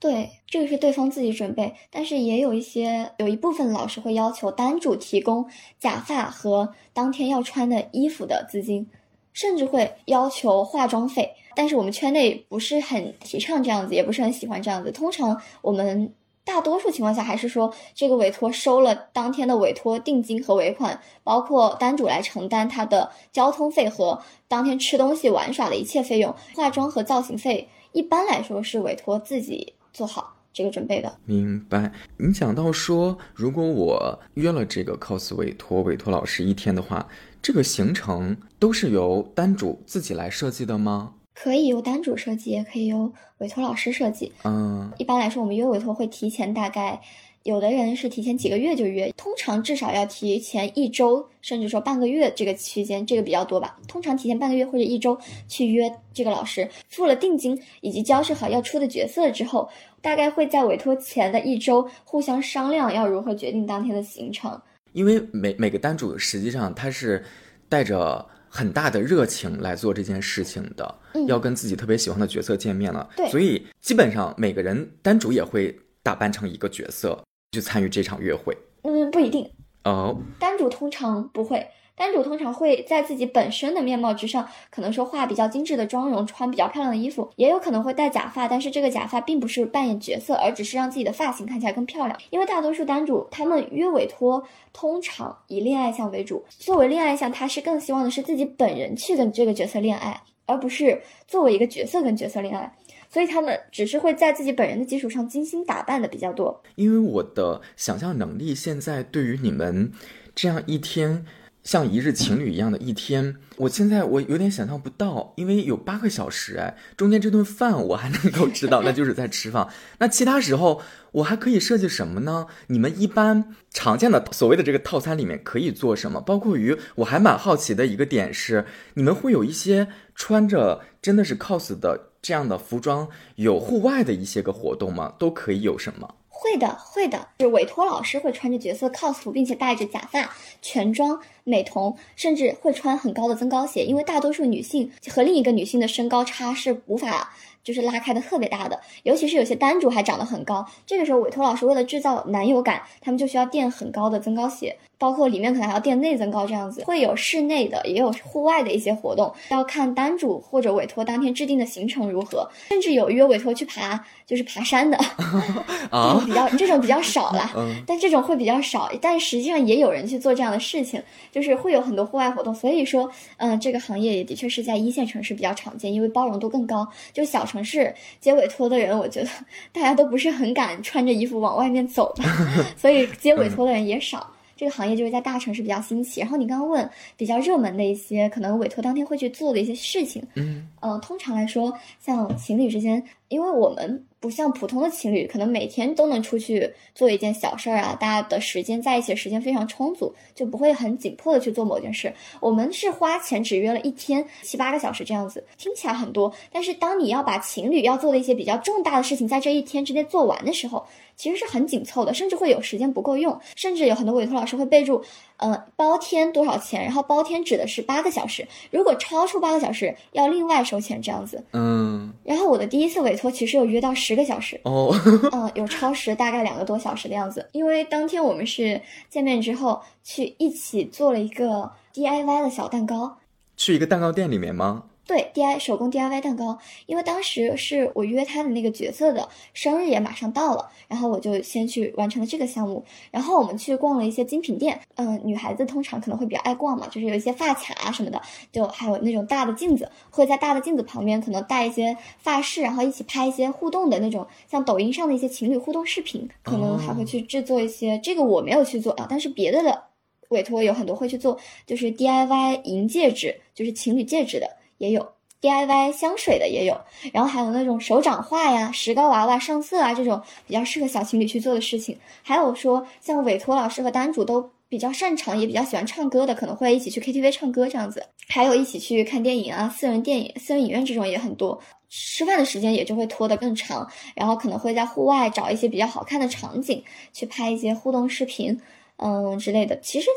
对，这个是对方自己准备。但是也有一些，有一部分老师会要求单主提供假发和当天要穿的衣服的资金，甚至会要求化妆费。但是我们圈内不是很提倡这样子，也不是很喜欢这样子。通常我们。大多数情况下，还是说这个委托收了当天的委托定金和尾款，包括单主来承担他的交通费和当天吃东西玩耍的一切费用，化妆和造型费一般来说是委托自己做好这个准备的。明白。你讲到说，如果我约了这个 cos 委托委托老师一天的话，这个行程都是由单主自己来设计的吗？可以由单主设计，也可以由委托老师设计。嗯，一般来说，我们约委托会提前大概，有的人是提前几个月就约，通常至少要提前一周，甚至说半个月这个区间，这个比较多吧。通常提前半个月或者一周去约这个老师，付了定金以及交涉好要出的角色之后，大概会在委托前的一周互相商量要如何决定当天的行程。因为每每个单主实际上他是带着。很大的热情来做这件事情的，要跟自己特别喜欢的角色见面了，对，所以基本上每个人单主也会打扮成一个角色去参与这场约会。嗯，不一定。哦，单主通常不会，单主通常会在自己本身的面貌之上，可能说化比较精致的妆容，穿比较漂亮的衣服，也有可能会戴假发，但是这个假发并不是扮演角色，而只是让自己的发型看起来更漂亮。因为大多数单主他们约委托通常以恋爱向为主，作为恋爱向，他是更希望的是自己本人去跟这个角色恋爱，而不是作为一个角色跟角色恋爱。所以他们只是会在自己本人的基础上精心打扮的比较多。因为我的想象能力现在对于你们这样一天。像一日情侣一样的一天，我现在我有点想象不到，因为有八个小时哎，中间这顿饭我还能够知道，那就是在吃饭。那其他时候我还可以设计什么呢？你们一般常见的所谓的这个套餐里面可以做什么？包括于我还蛮好奇的一个点是，你们会有一些穿着真的是 cos 的这样的服装，有户外的一些个活动吗？都可以有什么？会的，会的，就是委托老师会穿着角色 cos 服，并且戴着假发、全妆、美瞳，甚至会穿很高的增高鞋，因为大多数女性和另一个女性的身高差是无法就是拉开的特别大的，尤其是有些单主还长得很高，这个时候委托老师为了制造男友感，他们就需要垫很高的增高鞋。包括里面可能还要垫内增高这样子，会有室内的，也有户外的一些活动，要看单主或者委托当天制定的行程如何，甚至有约委托去爬，就是爬山的，这种比较这种比较少啦，但这种会比较少，但实际上也有人去做这样的事情，就是会有很多户外活动，所以说，嗯，这个行业也的确是在一线城市比较常见，因为包容度更高，就小城市接委托的人，我觉得 大家都不是很敢穿着衣服往外面走，所以接委托的人也少。这个行业就是在大城市比较兴起。然后你刚刚问比较热门的一些可能委托当天会去做的一些事情，嗯，呃，通常来说，像情侣之间，因为我们。不像普通的情侣，可能每天都能出去做一件小事儿啊，大家的时间在一起的时间非常充足，就不会很紧迫的去做某件事。我们是花钱只约了一天七八个小时这样子，听起来很多，但是当你要把情侣要做的一些比较重大的事情在这一天之内做完的时候，其实是很紧凑的，甚至会有时间不够用，甚至有很多委托老师会备注，呃，包天多少钱，然后包天指的是八个小时，如果超出八个小时要另外收钱这样子。嗯，然后我的第一次委托其实有约到十。十个小时哦，嗯，有超时大概两个多小时的样子。因为当天我们是见面之后去一起做了一个 DIY 的小蛋糕，去一个蛋糕店里面吗？对，DI 手工 DIY 蛋糕，因为当时是我约他的那个角色的生日也马上到了，然后我就先去完成了这个项目。然后我们去逛了一些精品店，嗯，女孩子通常可能会比较爱逛嘛，就是有一些发卡啊什么的，就还有那种大的镜子，会在大的镜子旁边可能带一些发饰，然后一起拍一些互动的那种，像抖音上的一些情侣互动视频，可能还会去制作一些。这个我没有去做啊，但是别的的委托有很多会去做，就是 DIY 银戒指，就是情侣戒指的。也有 DIY 香水的，也有，然后还有那种手掌画呀、石膏娃娃上色啊，这种比较适合小情侣去做的事情。还有说像委托老师和单主都比较擅长，也比较喜欢唱歌的，可能会一起去 KTV 唱歌这样子。还有一起去看电影啊，私人电影、私人影院这种也很多。吃饭的时间也就会拖得更长，然后可能会在户外找一些比较好看的场景去拍一些互动视频，嗯之类的。其实。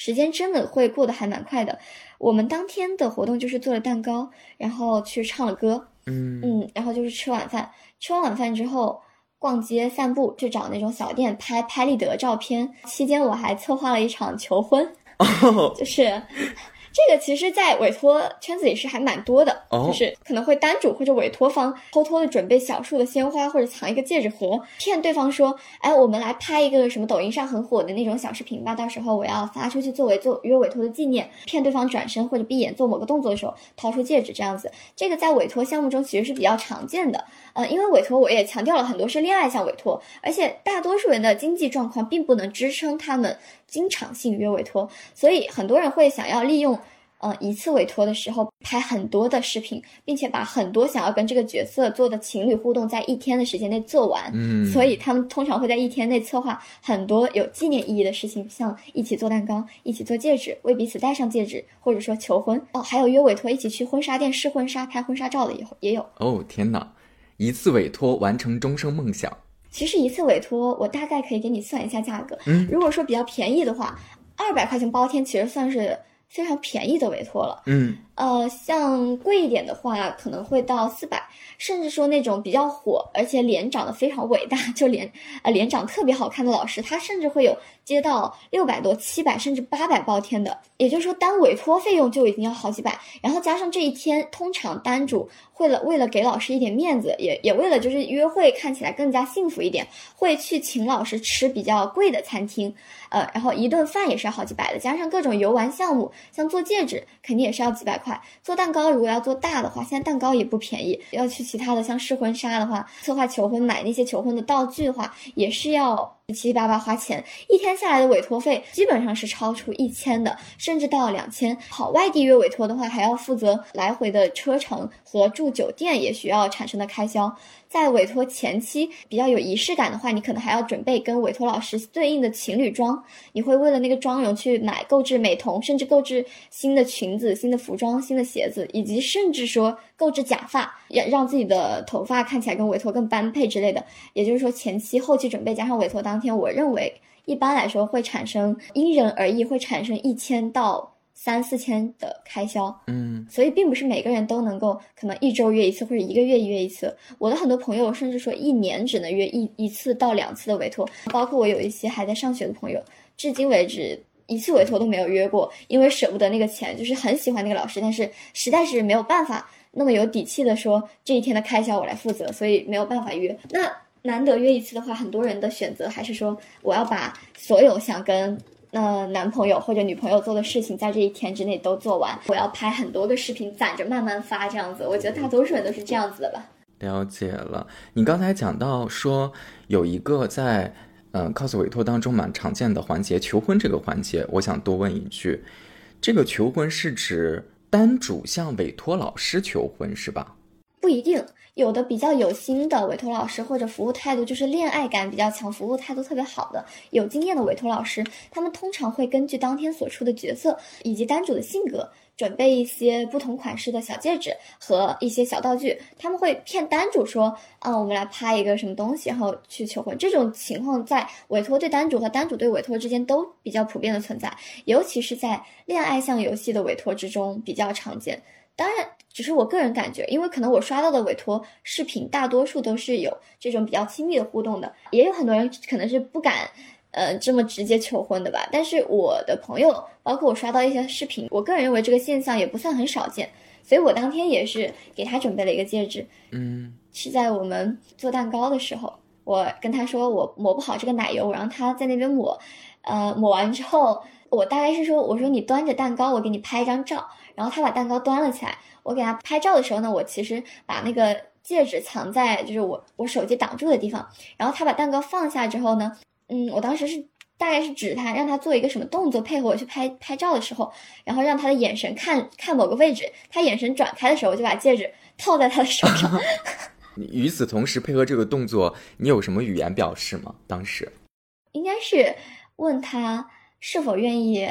时间真的会过得还蛮快的。我们当天的活动就是做了蛋糕，然后去唱了歌，嗯嗯，然后就是吃晚饭。吃完晚饭之后，逛街散步，去找那种小店拍拍立得照片。期间我还策划了一场求婚，就是。这个其实，在委托圈子里是还蛮多的，就是可能会单主或者委托方偷偷的准备小束的鲜花，或者藏一个戒指盒，骗对方说，哎，我们来拍一个什么抖音上很火的那种小视频吧，到时候我要发出去作为做约委托的纪念，骗对方转身或者闭眼做某个动作的时候掏出戒指这样子。这个在委托项目中其实是比较常见的，呃，因为委托我也强调了很多是恋爱向委托，而且大多数人的经济状况并不能支撑他们。经常性约委托，所以很多人会想要利用，呃，一次委托的时候拍很多的视频，并且把很多想要跟这个角色做的情侣互动在一天的时间内做完。嗯，所以他们通常会在一天内策划很多有纪念意义的事情，像一起做蛋糕、一起做戒指、为彼此戴上戒指，或者说求婚。哦，还有约委托一起去婚纱店试婚纱、拍婚纱照的也也有。哦，天哪！一次委托完成终生梦想。其实一次委托，我大概可以给你算一下价格。嗯，如果说比较便宜的话，二百块钱包天其实算是非常便宜的委托了。嗯呃，像贵一点的话，可能会到四百，甚至说那种比较火，而且脸长得非常伟大，就脸呃脸长特别好看的老师，他甚至会有接到六百多、七百甚至八百包天的。也就是说，单委托费用就已经要好几百，然后加上这一天，通常单主为了为了给老师一点面子，也也为了就是约会看起来更加幸福一点，会去请老师吃比较贵的餐厅，呃，然后一顿饭也是要好几百的，加上各种游玩项目，像做戒指肯定也是要几百块。做蛋糕，如果要做大的话，现在蛋糕也不便宜。要去其他的，像试婚纱的话，策划求婚，买那些求婚的道具的话，也是要七七八八花钱。一天下来的委托费基本上是超出一千的，甚至到两千。跑外地约委托的话，还要负责来回的车程和住酒店，也需要产生的开销。在委托前期比较有仪式感的话，你可能还要准备跟委托老师对应的情侣装，你会为了那个妆容去买购置美瞳，甚至购置新的裙子、新的服装、新的鞋子，以及甚至说购置假发，让让自己的头发看起来跟委托更般配之类的。也就是说，前期、后期准备加上委托当天，我认为一般来说会产生因人而异，会产生一千到。三四千的开销，嗯，所以并不是每个人都能够可能一周约一次或者一个月约一次。我的很多朋友甚至说一年只能约一一次到两次的委托，包括我有一些还在上学的朋友，至今为止一次委托都没有约过，因为舍不得那个钱，就是很喜欢那个老师，但是实在是没有办法那么有底气的说这一天的开销我来负责，所以没有办法约。那难得约一次的话，很多人的选择还是说我要把所有想跟。那男朋友或者女朋友做的事情，在这一天之内都做完。我要拍很多个视频，攒着慢慢发，这样子。我觉得大多数人都是这样子的吧。了解了。你刚才讲到说有一个在嗯 cos 委托当中蛮常见的环节，求婚这个环节，我想多问一句，这个求婚是指单主向委托老师求婚是吧？不一定。有的比较有心的委托老师，或者服务态度就是恋爱感比较强、服务态度特别好的、有经验的委托老师，他们通常会根据当天所出的角色以及单主的性格，准备一些不同款式的小戒指和一些小道具。他们会骗单主说：“啊，我们来拍一个什么东西，然后去求婚。”这种情况在委托对单主和单主对委托之间都比较普遍的存在，尤其是在恋爱向游戏的委托之中比较常见。当然。只是我个人感觉，因为可能我刷到的委托视频大多数都是有这种比较亲密的互动的，也有很多人可能是不敢，呃，这么直接求婚的吧。但是我的朋友，包括我刷到一些视频，我个人认为这个现象也不算很少见。所以我当天也是给他准备了一个戒指，嗯，是在我们做蛋糕的时候，我跟他说我抹不好这个奶油，我让他在那边抹，呃，抹完之后，我大概是说，我说你端着蛋糕，我给你拍一张照，然后他把蛋糕端了起来。我给他拍照的时候呢，我其实把那个戒指藏在就是我我手机挡住的地方。然后他把蛋糕放下之后呢，嗯，我当时是大概是指他让他做一个什么动作，配合我去拍拍照的时候，然后让他的眼神看看某个位置。他眼神转开的时候，我就把戒指套在他的手上。与此同时，配合这个动作，你有什么语言表示吗？当时应该是问他是否愿意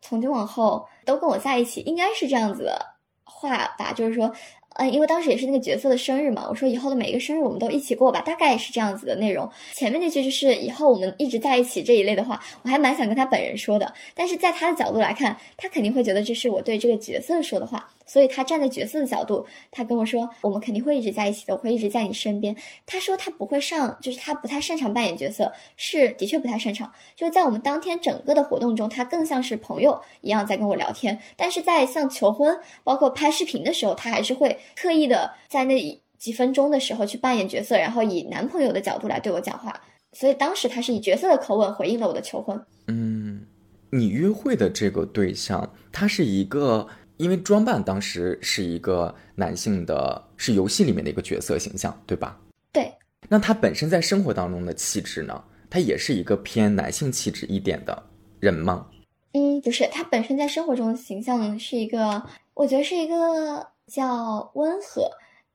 从今往后都跟我在一起，应该是这样子的。话吧，就是说，嗯，因为当时也是那个角色的生日嘛，我说以后的每一个生日我们都一起过吧，大概是这样子的内容。前面那句就是以后我们一直在一起这一类的话，我还蛮想跟他本人说的，但是在他的角度来看，他肯定会觉得这是我对这个角色说的话。所以他站在角色的角度，他跟我说，我们肯定会一直在一起的，我会一直在你身边。他说他不会上，就是他不太擅长扮演角色，是的确不太擅长。就是在我们当天整个的活动中，他更像是朋友一样在跟我聊天。但是在像求婚，包括拍视频的时候，他还是会特意的在那几分钟的时候去扮演角色，然后以男朋友的角度来对我讲话。所以当时他是以角色的口吻回应了我的求婚。嗯，你约会的这个对象，他是一个。因为装扮当时是一个男性的，是游戏里面的一个角色形象，对吧？对。那他本身在生活当中的气质呢？他也是一个偏男性气质一点的人吗？嗯，不是，他本身在生活中的形象是一个，我觉得是一个较温和、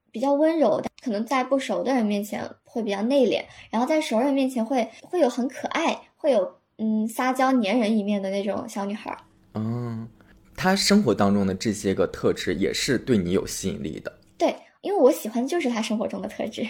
比较温柔的，可能在不熟的人面前会比较内敛，然后在熟人面前会会有很可爱，会有嗯撒娇粘人一面的那种小女孩。嗯。他生活当中的这些个特质也是对你有吸引力的，对，因为我喜欢的就是他生活中的特质。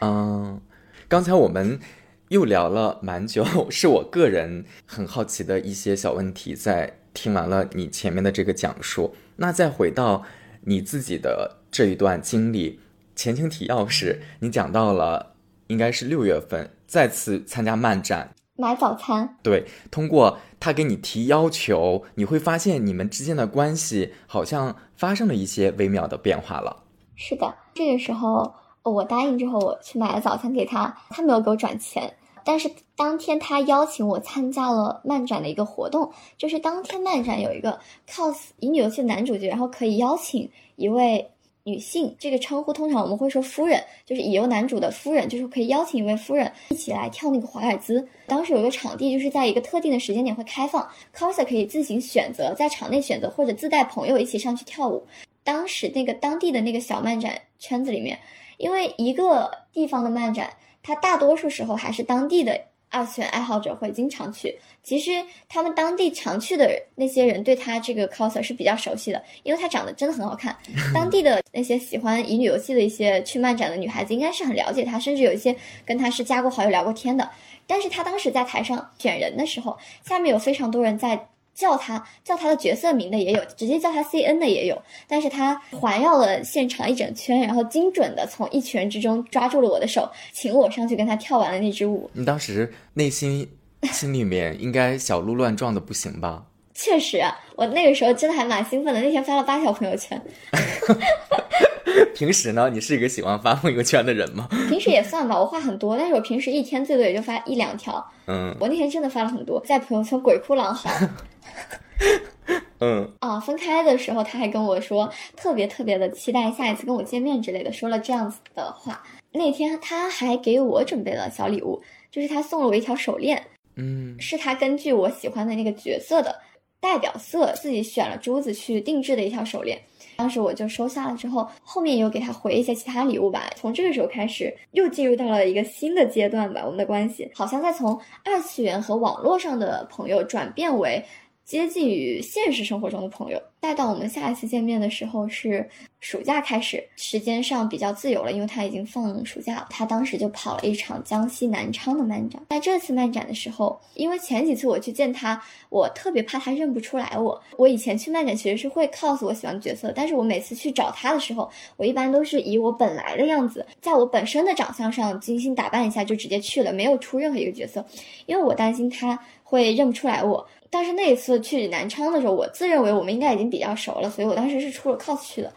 嗯，刚才我们又聊了蛮久，是我个人很好奇的一些小问题。在听完了你前面的这个讲述，那再回到你自己的这一段经历，前情提要是，你讲到了应该是六月份再次参加漫展。买早餐，对，通过他给你提要求，你会发现你们之间的关系好像发生了一些微妙的变化了。是的，这个时候我答应之后，我去买了早餐给他，他没有给我转钱，但是当天他邀请我参加了漫展的一个活动，就是当天漫展有一个 cos 乙女游戏的男主角，然后可以邀请一位。女性这个称呼通常我们会说夫人，就是乙游男主的夫人，就是可以邀请一位夫人一起来跳那个华尔兹。当时有个场地，就是在一个特定的时间点会开放，coser 可以自行选择在场内选择或者自带朋友一起上去跳舞。当时那个当地的那个小漫展圈子里面，因为一个地方的漫展，它大多数时候还是当地的。二次元爱好者会经常去，其实他们当地常去的那些人对他这个 coser 是比较熟悉的，因为他长得真的很好看。当地的那些喜欢乙女游戏的一些去漫展的女孩子应该是很了解他，甚至有一些跟他是加过好友、聊过天的。但是他当时在台上选人的时候，下面有非常多人在。叫他叫他的角色名的也有，直接叫他 C N 的也有，但是他环绕了现场一整圈，然后精准的从一群人之中抓住了我的手，请我上去跟他跳完了那支舞。你当时内心心里面应该小鹿乱撞的不行吧？确实，我那个时候真的还蛮兴奋的，那天发了八条朋友圈。平时呢，你是一个喜欢发朋友圈的人吗？平时也算吧，我话很多，但是我平时一天最多也就发一两条。嗯，我那天真的发了很多，在朋友圈鬼哭狼嚎。嗯啊，分开的时候他还跟我说特别特别的期待下一次跟我见面之类的，说了这样子的话。那天他还给我准备了小礼物，就是他送了我一条手链，嗯，是他根据我喜欢的那个角色的代表色自己选了珠子去定制的一条手链。当时我就收下了，之后后面又给他回一些其他礼物吧。从这个时候开始，又进入到了一个新的阶段吧。我们的关系好像在从二次元和网络上的朋友转变为。接近于现实生活中的朋友，待到我们下一次见面的时候是暑假开始，时间上比较自由了，因为他已经放暑假了。他当时就跑了一场江西南昌的漫展。在这次漫展的时候，因为前几次我去见他，我特别怕他认不出来我。我以前去漫展其实是会 cos 我喜欢角色，但是我每次去找他的时候，我一般都是以我本来的样子，在我本身的长相上精心打扮一下就直接去了，没有出任何一个角色，因为我担心他会认不出来我。但是那一次去南昌的时候，我自认为我们应该已经比较熟了，所以我当时是出了 cos 去的。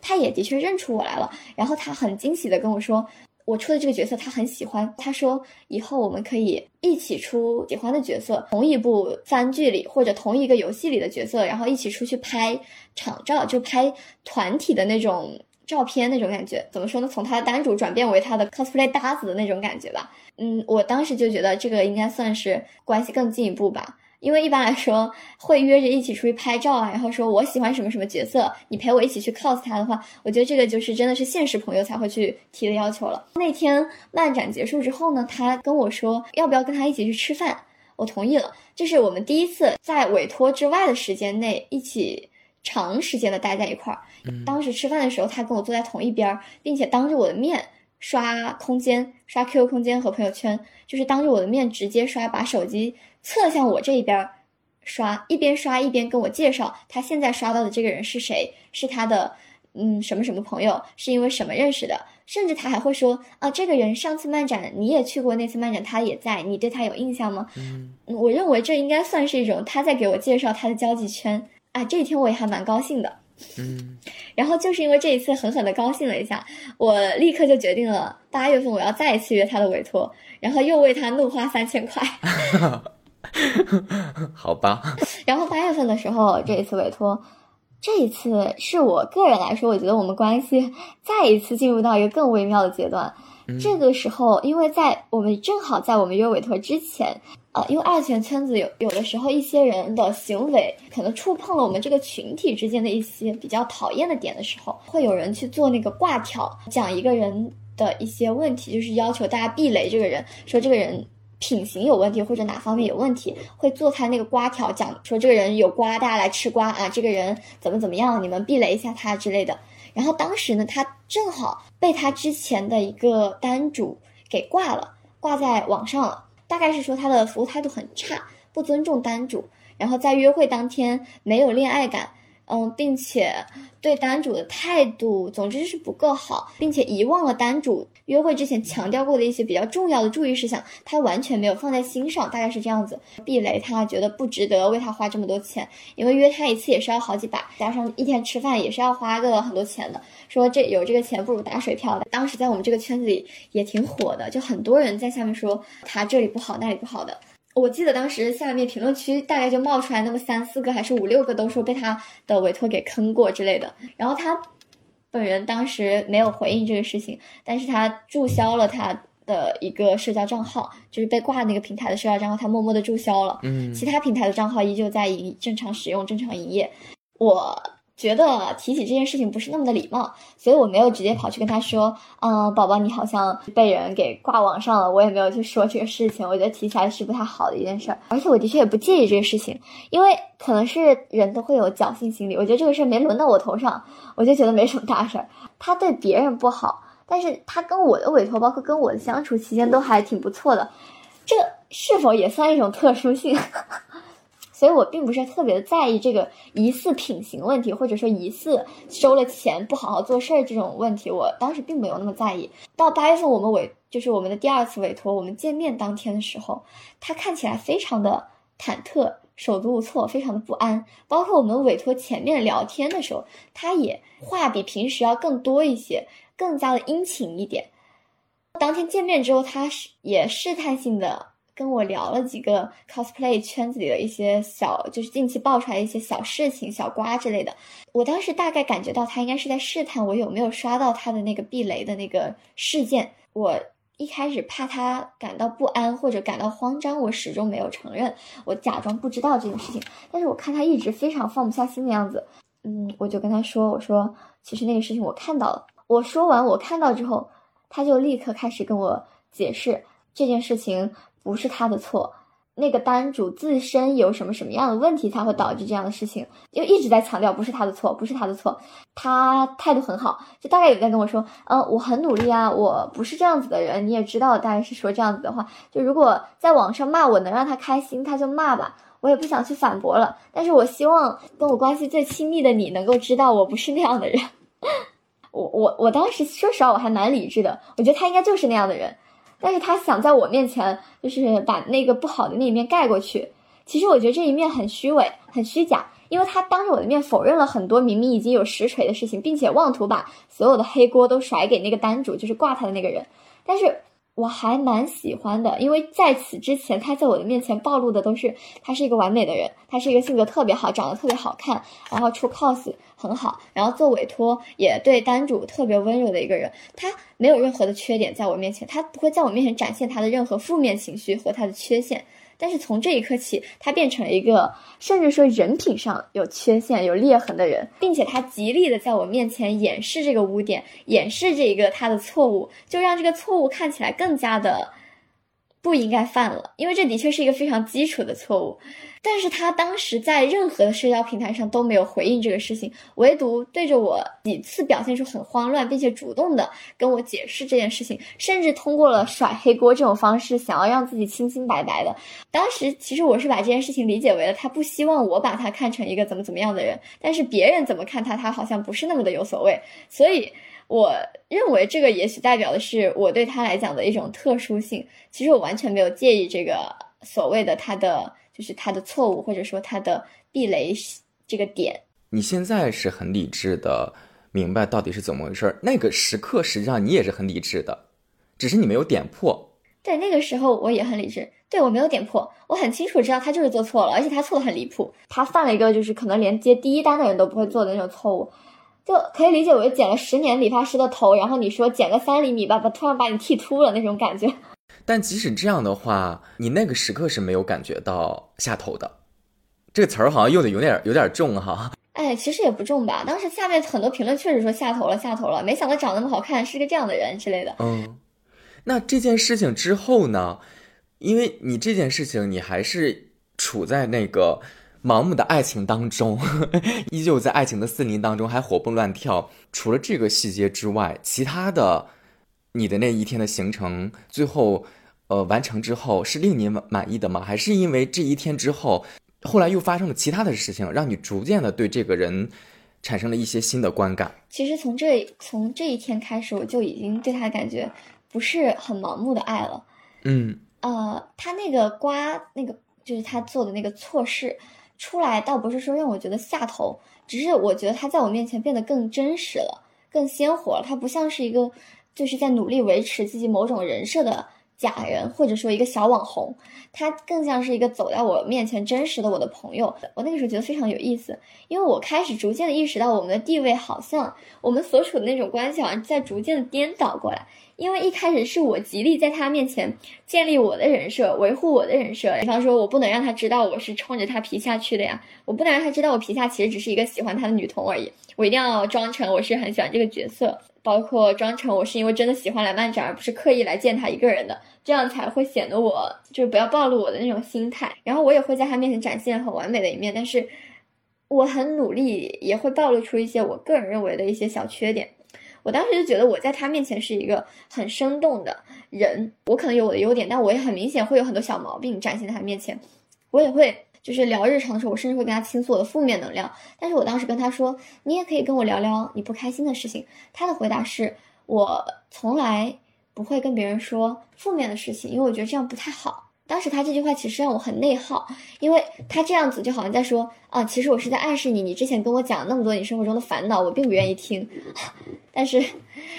他也的确认出我来了，然后他很惊喜的跟我说，我出的这个角色他很喜欢。他说以后我们可以一起出喜欢的角色，同一部番剧里或者同一个游戏里的角色，然后一起出去拍场照，就拍团体的那种照片，那种感觉怎么说呢？从他的单主转变为他的 cosplay 搭子的那种感觉吧。嗯，我当时就觉得这个应该算是关系更进一步吧。因为一般来说会约着一起出去拍照啊，然后说我喜欢什么什么角色，你陪我一起去 cos 他的话，我觉得这个就是真的是现实朋友才会去提的要求了。那天漫展结束之后呢，他跟我说要不要跟他一起去吃饭，我同意了。这是我们第一次在委托之外的时间内一起长时间的待在一块儿。当时吃饭的时候，他跟我坐在同一边，并且当着我的面刷空间、刷 QQ 空间和朋友圈，就是当着我的面直接刷，把手机。侧向我这一边刷，一边刷一边跟我介绍他现在刷到的这个人是谁，是他的嗯什么什么朋友，是因为什么认识的，甚至他还会说啊，这个人上次漫展你也去过那次漫展，他也在，你对他有印象吗？嗯，我认为这应该算是一种他在给我介绍他的交际圈啊，这一天我也还蛮高兴的。嗯，然后就是因为这一次狠狠的高兴了一下，我立刻就决定了八月份我要再一次约他的委托，然后又为他怒花三千块。好吧，然后八月份的时候，这一次委托，这一次是我个人来说，我觉得我们关系再一次进入到一个更微妙的阶段。这个时候，因为在我们正好在我们约委托之前，呃，因为二次元圈子有有的时候一些人的行为可能触碰了我们这个群体之间的一些比较讨厌的点的时候，会有人去做那个挂条，讲一个人的一些问题，就是要求大家避雷这个人，说这个人。品行有问题或者哪方面有问题，会做他那个瓜条，讲说这个人有瓜，大家来吃瓜啊，这个人怎么怎么样，你们避雷一下他之类的。然后当时呢，他正好被他之前的一个单主给挂了，挂在网上了，大概是说他的服务态度很差，不尊重单主，然后在约会当天没有恋爱感。嗯，并且对单主的态度，总之是不够好，并且遗忘了单主约会之前强调过的一些比较重要的注意事项，他完全没有放在心上，大概是这样子。避雷，他觉得不值得为他花这么多钱，因为约他一次也是要好几百，加上一天吃饭也是要花个很多钱的。说这有这个钱不如打水漂的。当时在我们这个圈子里也挺火的，就很多人在下面说他这里不好那里不好的。我记得当时下面评论区大概就冒出来那么三四个还是五六个，都说被他的委托给坑过之类的。然后他本人当时没有回应这个事情，但是他注销了他的一个社交账号，就是被挂那个平台的社交账号，他默默的注销了。嗯，其他平台的账号依旧在营正常使用、正常营业。我。觉得提起这件事情不是那么的礼貌，所以我没有直接跑去跟他说，嗯，宝宝你好像被人给挂网上了，我也没有去说这个事情。我觉得提起来是不太好的一件事儿，而且我的确也不介意这个事情，因为可能是人都会有侥幸心理，我觉得这个事儿没轮到我头上，我就觉得没什么大事儿。他对别人不好，但是他跟我的委托，包括跟我的相处期间都还挺不错的，这是否也算一种特殊性？所以我并不是特别的在意这个疑似品行问题，或者说疑似收了钱不好好做事儿这种问题，我当时并没有那么在意。到八月份我们委就是我们的第二次委托，我们见面当天的时候，他看起来非常的忐忑、手足无措，非常的不安。包括我们委托前面聊天的时候，他也话比平时要更多一些，更加的殷勤一点。当天见面之后，他是也试探性的。跟我聊了几个 cosplay 圈子里的一些小，就是近期爆出来的一些小事情、小瓜之类的。我当时大概感觉到他应该是在试探我有没有刷到他的那个避雷的那个事件。我一开始怕他感到不安或者感到慌张，我始终没有承认，我假装不知道这件事情。但是我看他一直非常放不下心的样子，嗯，我就跟他说：“我说其实那个事情我看到了。”我说完我看到之后，他就立刻开始跟我解释这件事情。不是他的错，那个单主自身有什么什么样的问题才会导致这样的事情，就一直在强调不是他的错，不是他的错。他态度很好，就大概有在跟我说，嗯，我很努力啊，我不是这样子的人，你也知道，大概是说这样子的话。就如果在网上骂我能让他开心，他就骂吧，我也不想去反驳了。但是我希望跟我关系最亲密的你能够知道，我不是那样的人。我我我当时说实话，我还蛮理智的，我觉得他应该就是那样的人。但是他想在我面前，就是把那个不好的那一面盖过去。其实我觉得这一面很虚伪、很虚假，因为他当着我的面否认了很多明明已经有实锤的事情，并且妄图把所有的黑锅都甩给那个单主，就是挂他的那个人。但是。我还蛮喜欢的，因为在此之前，他在我的面前暴露的都是他是一个完美的人，他是一个性格特别好、长得特别好看，然后出 cos 很好，然后做委托也对单主特别温柔的一个人。他没有任何的缺点，在我面前，他不会在我面前展现他的任何负面情绪和他的缺陷。但是从这一刻起，他变成了一个甚至说人品上有缺陷、有裂痕的人，并且他极力的在我面前掩饰这个污点，掩饰这一个他的错误，就让这个错误看起来更加的不应该犯了。因为这的确是一个非常基础的错误。但是他当时在任何的社交平台上都没有回应这个事情，唯独对着我几次表现出很慌乱，并且主动的跟我解释这件事情，甚至通过了甩黑锅这种方式，想要让自己清清白白的。当时其实我是把这件事情理解为了他不希望我把他看成一个怎么怎么样的人，但是别人怎么看他，他好像不是那么的有所谓。所以我认为这个也许代表的是我对他来讲的一种特殊性。其实我完全没有介意这个所谓的他的。就是他的错误，或者说他的避雷这个点。你现在是很理智的，明白到底是怎么回事儿。那个时刻实际上你也是很理智的，只是你没有点破。对，那个时候我也很理智，对我没有点破，我很清楚知道他就是做错了，而且他错的很离谱。他犯了一个就是可能连接第一单的人都不会做的那种错误，就可以理解为剪了十年理发师的头，然后你说剪个三厘米吧，把突然把你剃秃了那种感觉。但即使这样的话，你那个时刻是没有感觉到下头的，这个词儿好像用的有点有点重哈。哎，其实也不重吧。当时下面很多评论确实说下头了，下头了，没想到长那么好看，是个这样的人之类的。嗯，那这件事情之后呢？因为你这件事情，你还是处在那个盲目的爱情当中，依旧在爱情的森林当中还活蹦乱跳。除了这个细节之外，其他的。你的那一天的行程，最后，呃完成之后是令你满满意的吗？还是因为这一天之后，后来又发生了其他的事情，让你逐渐的对这个人产生了一些新的观感？其实从这从这一天开始，我就已经对他感觉不是很盲目的爱了。嗯，呃，他那个瓜那个就是他做的那个错事出来，倒不是说让我觉得下头，只是我觉得他在我面前变得更真实了，更鲜活了。他不像是一个就是在努力维持自己某种人设的。假人或者说一个小网红，他更像是一个走在我面前真实的我的朋友。我那个时候觉得非常有意思，因为我开始逐渐的意识到我们的地位好像我们所处的那种关系好像在逐渐的颠倒过来。因为一开始是我极力在他面前建立我的人设，维护我的人设。比方说，我不能让他知道我是冲着他皮下去的呀，我不能让他知道我皮下其实只是一个喜欢他的女童而已。我一定要装成我是很喜欢这个角色。包括装成我是因为真的喜欢来漫展，而不是刻意来见他一个人的，这样才会显得我就是不要暴露我的那种心态。然后我也会在他面前展现很完美的一面，但是我很努力，也会暴露出一些我个人认为的一些小缺点。我当时就觉得我在他面前是一个很生动的人，我可能有我的优点，但我也很明显会有很多小毛病展现在他面前，我也会。就是聊日常的时候，我甚至会跟他倾诉我的负面能量。但是我当时跟他说：“你也可以跟我聊聊你不开心的事情。”他的回答是：“我从来不会跟别人说负面的事情，因为我觉得这样不太好。”当时他这句话其实让我很内耗，因为他这样子就好像在说：“啊，其实我是在暗示你，你之前跟我讲那么多你生活中的烦恼，我并不愿意听。”但是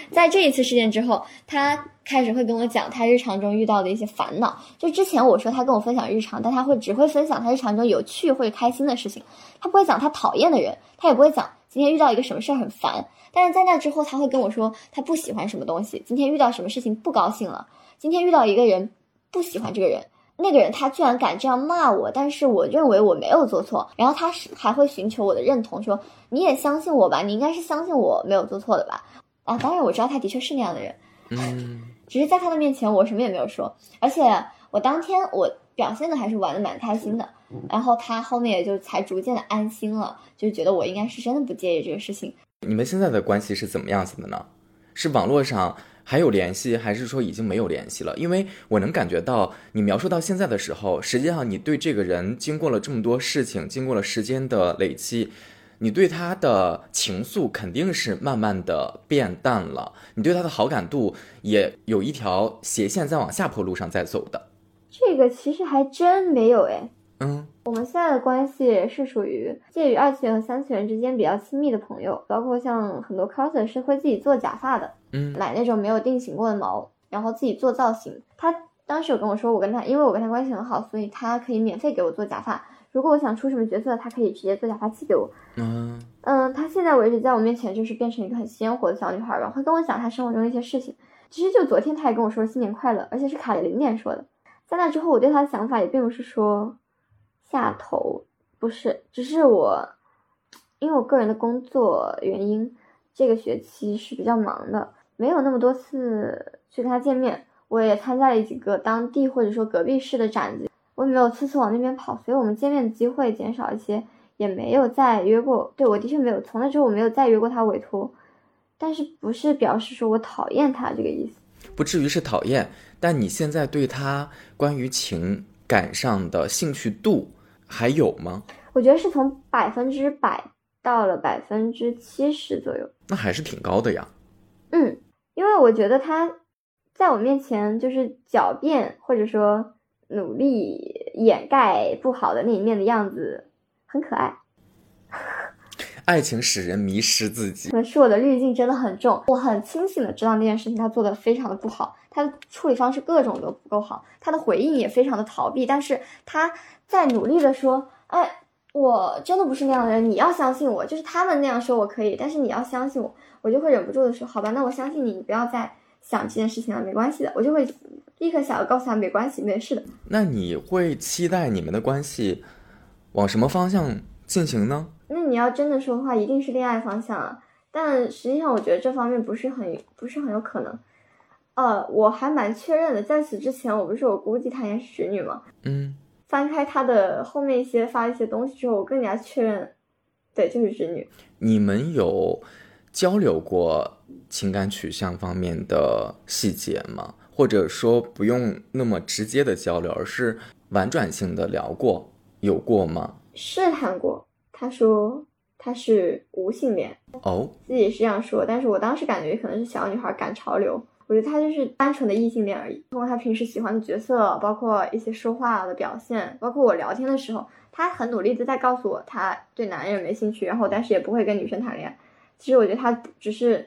在这一次事件之后，他。开始会跟我讲他日常中遇到的一些烦恼。就之前我说他跟我分享日常，但他会只会分享他日常中有趣或者开心的事情，他不会讲他讨厌的人，他也不会讲今天遇到一个什么事儿很烦。但是在那之后，他会跟我说他不喜欢什么东西，今天遇到什么事情不高兴了，今天遇到一个人不喜欢这个人，那个人他居然敢这样骂我，但是我认为我没有做错。然后他是还会寻求我的认同，说你也相信我吧，你应该是相信我没有做错的吧？啊，当然我知道他的确是那样的人。嗯。只是在他的面前，我什么也没有说，而且我当天我表现的还是玩的蛮开心的，然后他后面也就才逐渐的安心了，就觉得我应该是真的不介意这个事情。你们现在的关系是怎么样子的呢？是网络上还有联系，还是说已经没有联系了？因为我能感觉到你描述到现在的时候，实际上你对这个人经过了这么多事情，经过了时间的累积。你对他的情愫肯定是慢慢的变淡了，你对他的好感度也有一条斜线在往下坡路上在走的。这个其实还真没有哎。嗯，我们现在的关系是属于介于二次元和三次元之间比较亲密的朋友，包括像很多 coser 是会自己做假发的，嗯，买那种没有定型过的毛，然后自己做造型。他当时有跟我说，我跟他因为我跟他关系很好，所以他可以免费给我做假发。如果我想出什么角色，他可以直接做假发寄给我。嗯嗯，他现在为止在我面前就是变成一个很鲜活的小女孩吧，会跟我讲他生活中的一些事情。其实就昨天他也跟我说新年快乐，而且是卡了零点说的。在那之后，我对他的想法也并不是说下头，不是，只是我因为我个人的工作原因，这个学期是比较忙的，没有那么多次去跟他见面。我也参加了几个当地或者说隔壁市的展子。我也没有次次往那边跑，所以我们见面的机会减少一些，也没有再约过。对我的确没有，从那之后我没有再约过他委托，但是不是表示说我讨厌他这个意思，不至于是讨厌。但你现在对他关于情感上的兴趣度还有吗？我觉得是从百分之百到了百分之七十左右，那还是挺高的呀。嗯，因为我觉得他在我面前就是狡辩，或者说。努力掩盖不好的那一面的样子，很可爱。爱情使人迷失自己，可能是我的滤镜真的很重。我很清醒的知道那件事情他做的非常的不好，他的处理方式各种都不够好，他的回应也非常的逃避。但是他在努力的说：“哎，我真的不是那样的人，你要相信我。”就是他们那样说我可以，但是你要相信我，我就会忍不住的说：“好吧，那我相信你，你不要再想这件事情了，没关系的。”我就会。立刻想要告诉他没关系，没事的。那你会期待你们的关系往什么方向进行呢？那你要真的说的话，一定是恋爱方向啊。但实际上，我觉得这方面不是很不是很有可能。呃，我还蛮确认的，在此之前，我不是我估计她应该是直女吗？嗯。翻开她的后面一些发一些东西之后，我更加确认，对，就是直女。你们有交流过情感取向方面的细节吗？或者说不用那么直接的交流，而是婉转性的聊过，有过吗？试探过，他说他是无性恋，哦，自己是这样说，但是我当时感觉可能是小女孩赶潮流，我觉得他就是单纯的异性恋而已。通过他平时喜欢的角色，包括一些说话的表现，包括我聊天的时候，他很努力的在告诉我他对男人没兴趣，然后但是也不会跟女生谈恋爱。其实我觉得他只是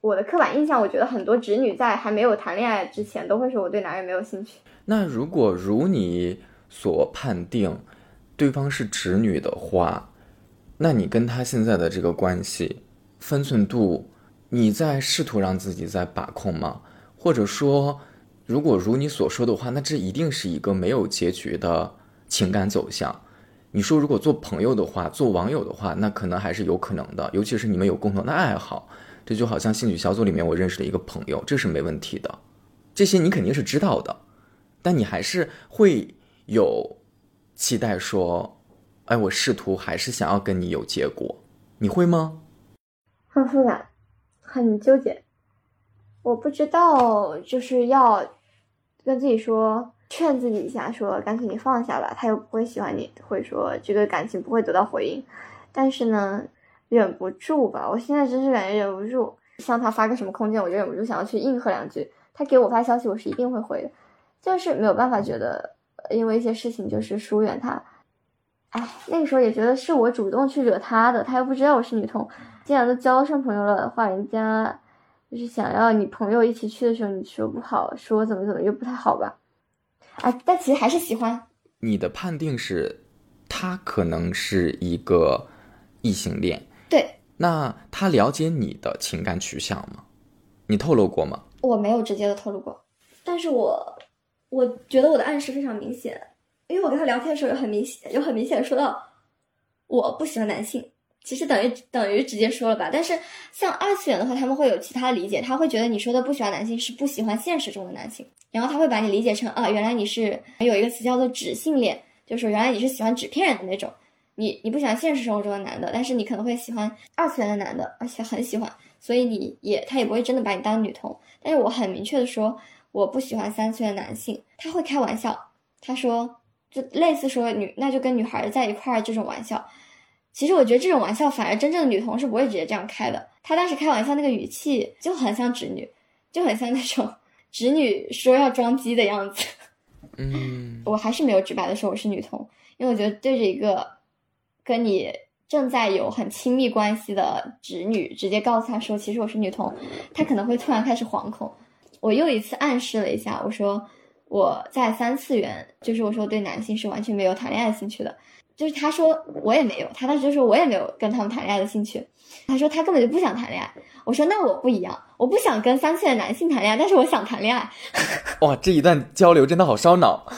我的刻板印象，我觉得很多直女在还没有谈恋爱之前都会说我对男人没有兴趣。那如果如你所判定，对方是直女的话，那你跟他现在的这个关系分寸度，你在试图让自己在把控吗？或者说，如果如你所说的话，那这一定是一个没有结局的情感走向。你说，如果做朋友的话，做网友的话，那可能还是有可能的，尤其是你们有共同的爱好，这就好像兴趣小组里面我认识的一个朋友，这是没问题的。这些你肯定是知道的，但你还是会有期待说，哎，我试图还是想要跟你有结果，你会吗？很复杂，很纠结。我不知道，就是要跟自己说，劝自己一下，说干脆你放下吧，他又不会喜欢你，或者说这个感情不会得到回应。但是呢，忍不住吧，我现在真是感觉忍不住，向他发个什么空间，我就忍不住想要去应和两句。他给我发消息，我是一定会回的，就是没有办法觉得因为一些事情就是疏远他。哎，那个时候也觉得是我主动去惹他的，他又不知道我是女同，既然都交上朋友了的话，人家就是想要你朋友一起去的时候，你说不好，说怎么怎么又不太好吧？哎，但其实还是喜欢。你的判定是，他可能是一个异性恋，对，那他了解你的情感取向吗？你透露过吗？我没有直接的透露过，但是我我觉得我的暗示非常明显，因为我跟他聊天的时候有很明显，有很明显说到我不喜欢男性，其实等于等于直接说了吧。但是像二次元的话，他们会有其他理解，他会觉得你说的不喜欢男性是不喜欢现实中的男性，然后他会把你理解成啊，原来你是有一个词叫做纸性恋，就是原来你是喜欢纸片人的那种，你你不喜欢现实生活中的男的，但是你可能会喜欢二次元的男的，而且很喜欢。所以你也他也不会真的把你当女同，但是我很明确的说我不喜欢三次元男性，他会开玩笑，他说就类似说女那就跟女孩在一块儿这种玩笑，其实我觉得这种玩笑反而真正的女同是不会直接这样开的，她当时开玩笑那个语气就很像直女，就很像那种直女说要装机的样子，嗯，我还是没有直白的说我是女同，因为我觉得对着一个跟你。正在有很亲密关系的侄女直接告诉她说：“其实我是女同。”她可能会突然开始惶恐。我又一次暗示了一下，我说我在三次元，就是我说对男性是完全没有谈恋爱兴趣的。就是他说我也没有，他当时就说我也没有跟他们谈恋爱的兴趣。他说他根本就不想谈恋爱。我说那我不一样，我不想跟三岁的男性谈恋爱，但是我想谈恋爱。哇，这一段交流真的好烧脑。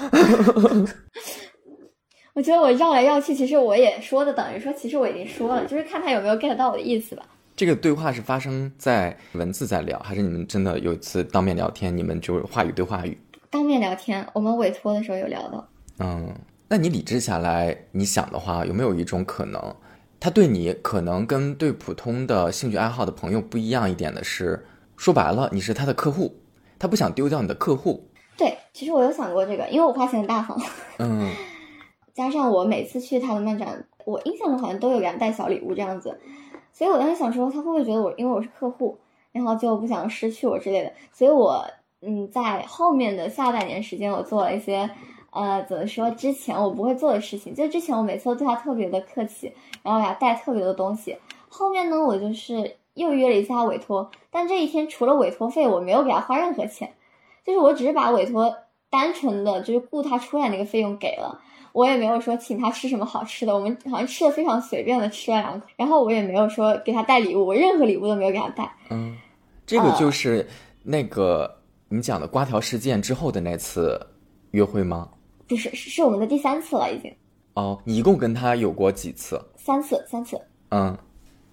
我觉得我绕来绕去，其实我也说的等于说，其实我已经说了，就是看他有没有 get 到我的意思吧。这个对话是发生在文字在聊，还是你们真的有一次当面聊天，你们就是话语对话语？当面聊天，我们委托的时候有聊到。嗯，那你理智下来，你想的话，有没有一种可能，他对你可能跟对普通的兴趣爱好的朋友不一样一点的是，说白了，你是他的客户，他不想丢掉你的客户。对，其实我有想过这个，因为我花钱大方。嗯。加上我每次去他的漫展，我印象中好像都有给他带小礼物这样子，所以我当时想说，他会不会觉得我因为我是客户，然后就不想失去我之类的？所以我嗯，在后面的下半年时间，我做了一些呃，怎么说？之前我不会做的事情，就之前我每次都对他特别的客气，然后给他带特别多东西。后面呢，我就是又约了一次他委托，但这一天除了委托费，我没有给他花任何钱，就是我只是把委托单纯的就是雇他出来那个费用给了。我也没有说请他吃什么好吃的，我们好像吃的非常随便的吃了两口，然后我也没有说给他带礼物，我任何礼物都没有给他带。嗯，这个就是那个你讲的瓜条事件之后的那次约会吗？不是，是我们的第三次了已经。哦，你一共跟他有过几次？三次，三次。嗯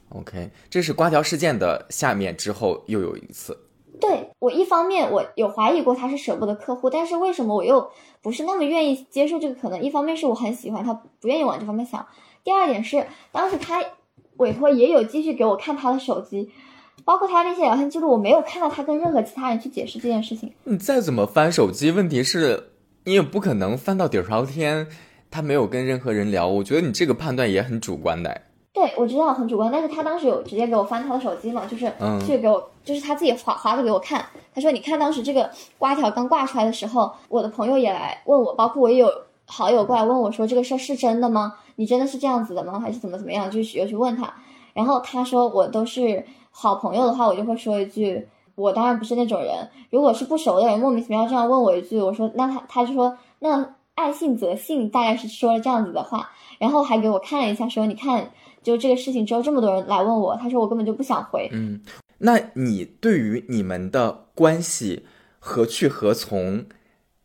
，OK，这是瓜条事件的下面之后又有一次。对我一方面我有怀疑过他是舍不得客户，但是为什么我又不是那么愿意接受这个可能？一方面是我很喜欢他，不愿意往这方面想；第二点是当时他委托也有继续给我看他的手机，包括他那些聊天记录，我没有看到他跟任何其他人去解释这件事情。你再怎么翻手机，问题是你也不可能翻到底朝天，他没有跟任何人聊。我觉得你这个判断也很主观的。对，我知道很主观，但是他当时有直接给我翻他的手机嘛，就是去给我，就是他自己划划的给我看。他说：“你看当时这个瓜条刚挂出来的时候，我的朋友也来问我，包括我也有好友过来问我，说这个事儿是真的吗？你真的是这样子的吗？还是怎么怎么样？就是又去问他。然后他说我都是好朋友的话，我就会说一句，我当然不是那种人。如果是不熟的人莫名其妙这样问我一句，我说那他他就说那爱信则信，大概是说了这样子的话，然后还给我看了一下，说你看。”就这个事情之后，这么多人来问我，他说我根本就不想回。嗯，那你对于你们的关系何去何从，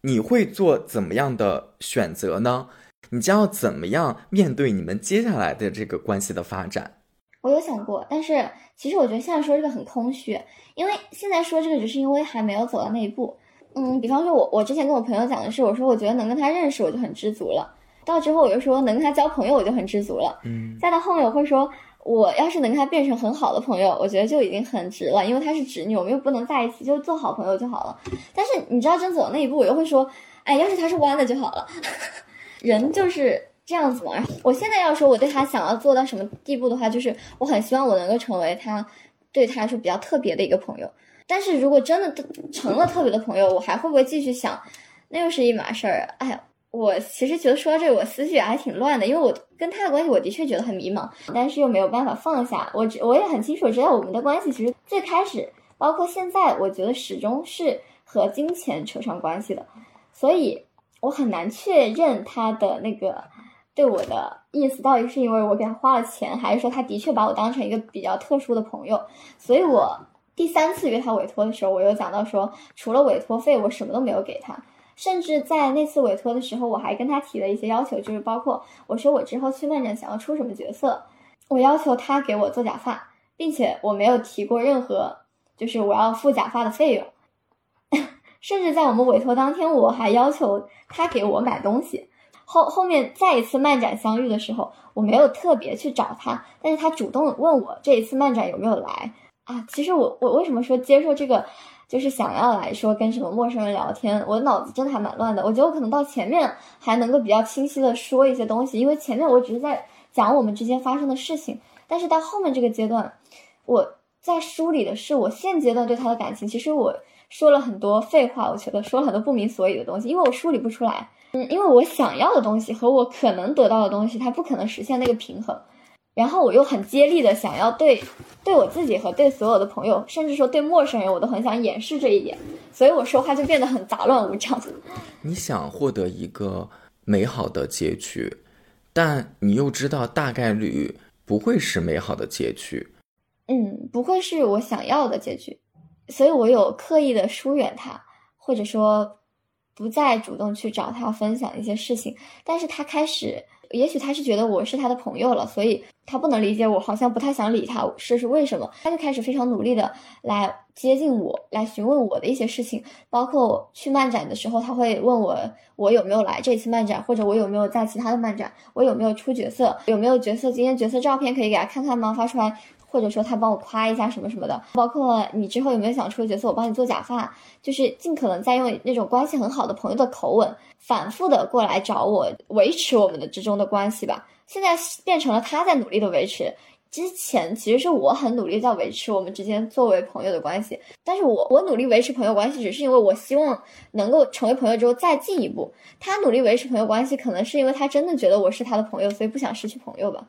你会做怎么样的选择呢？你将要怎么样面对你们接下来的这个关系的发展？我有想过，但是其实我觉得现在说这个很空虚，因为现在说这个只是因为还没有走到那一步。嗯，比方说我我之前跟我朋友讲的是，我说我觉得能跟他认识，我就很知足了。到之后我就说能跟他交朋友我就很知足了，嗯，再到后面我会说，我要是能跟他变成很好的朋友，我觉得就已经很值了，因为他是直女，我们又不能在一起，就做好朋友就好了。但是你知道真走那一步，我又会说，哎，要是他是弯的就好了，人就是这样子嘛。我现在要说我对他想要做到什么地步的话，就是我很希望我能够成为他对他来说比较特别的一个朋友。但是如果真的成了特别的朋友，我还会不会继续想，那又是一码事儿。哎。我其实觉得说到这，我思绪还挺乱的，因为我跟他的关系，我的确觉得很迷茫，但是又没有办法放下。我我也很清楚知道我们的关系，其实最开始，包括现在，我觉得始终是和金钱扯上关系的，所以我很难确认他的那个对我的意思到底是因为我给他花了钱，还是说他的确把我当成一个比较特殊的朋友。所以我第三次约他委托的时候，我又讲到说，除了委托费，我什么都没有给他。甚至在那次委托的时候，我还跟他提了一些要求，就是包括我说我之后去漫展想要出什么角色，我要求他给我做假发，并且我没有提过任何就是我要付假发的费用。甚至在我们委托当天，我还要求他给我买东西。后后面再一次漫展相遇的时候，我没有特别去找他，但是他主动问我这一次漫展有没有来啊？其实我我为什么说接受这个？就是想要来说跟什么陌生人聊天，我脑子真的还蛮乱的。我觉得我可能到前面还能够比较清晰的说一些东西，因为前面我只是在讲我们之间发生的事情。但是到后面这个阶段，我在梳理的是我现阶段对他的感情。其实我说了很多废话，我觉得说了很多不明所以的东西，因为我梳理不出来。嗯，因为我想要的东西和我可能得到的东西，它不可能实现那个平衡。然后我又很接力的想要对，对我自己和对所有的朋友，甚至说对陌生人，我都很想掩饰这一点，所以我说话就变得很杂乱无章。你想获得一个美好的结局，但你又知道大概率不会是美好的结局。嗯，不会是我想要的结局，所以我有刻意的疏远他，或者说不再主动去找他分享一些事情，但是他开始。也许他是觉得我是他的朋友了，所以他不能理解我，好像不太想理他，这是为什么？他就开始非常努力的来接近我，来询问我的一些事情，包括去漫展的时候，他会问我我有没有来这次漫展，或者我有没有在其他的漫展，我有没有出角色，有没有角色今天角色照片可以给他看看吗？发出来。或者说他帮我夸一下什么什么的，包括你之后有没有想出的角色，我帮你做假发，就是尽可能在用那种关系很好的朋友的口吻，反复的过来找我，维持我们的之中的关系吧。现在变成了他在努力的维持，之前其实是我很努力在维持我们之间作为朋友的关系，但是我我努力维持朋友关系，只是因为我希望能够成为朋友之后再进一步。他努力维持朋友关系，可能是因为他真的觉得我是他的朋友，所以不想失去朋友吧。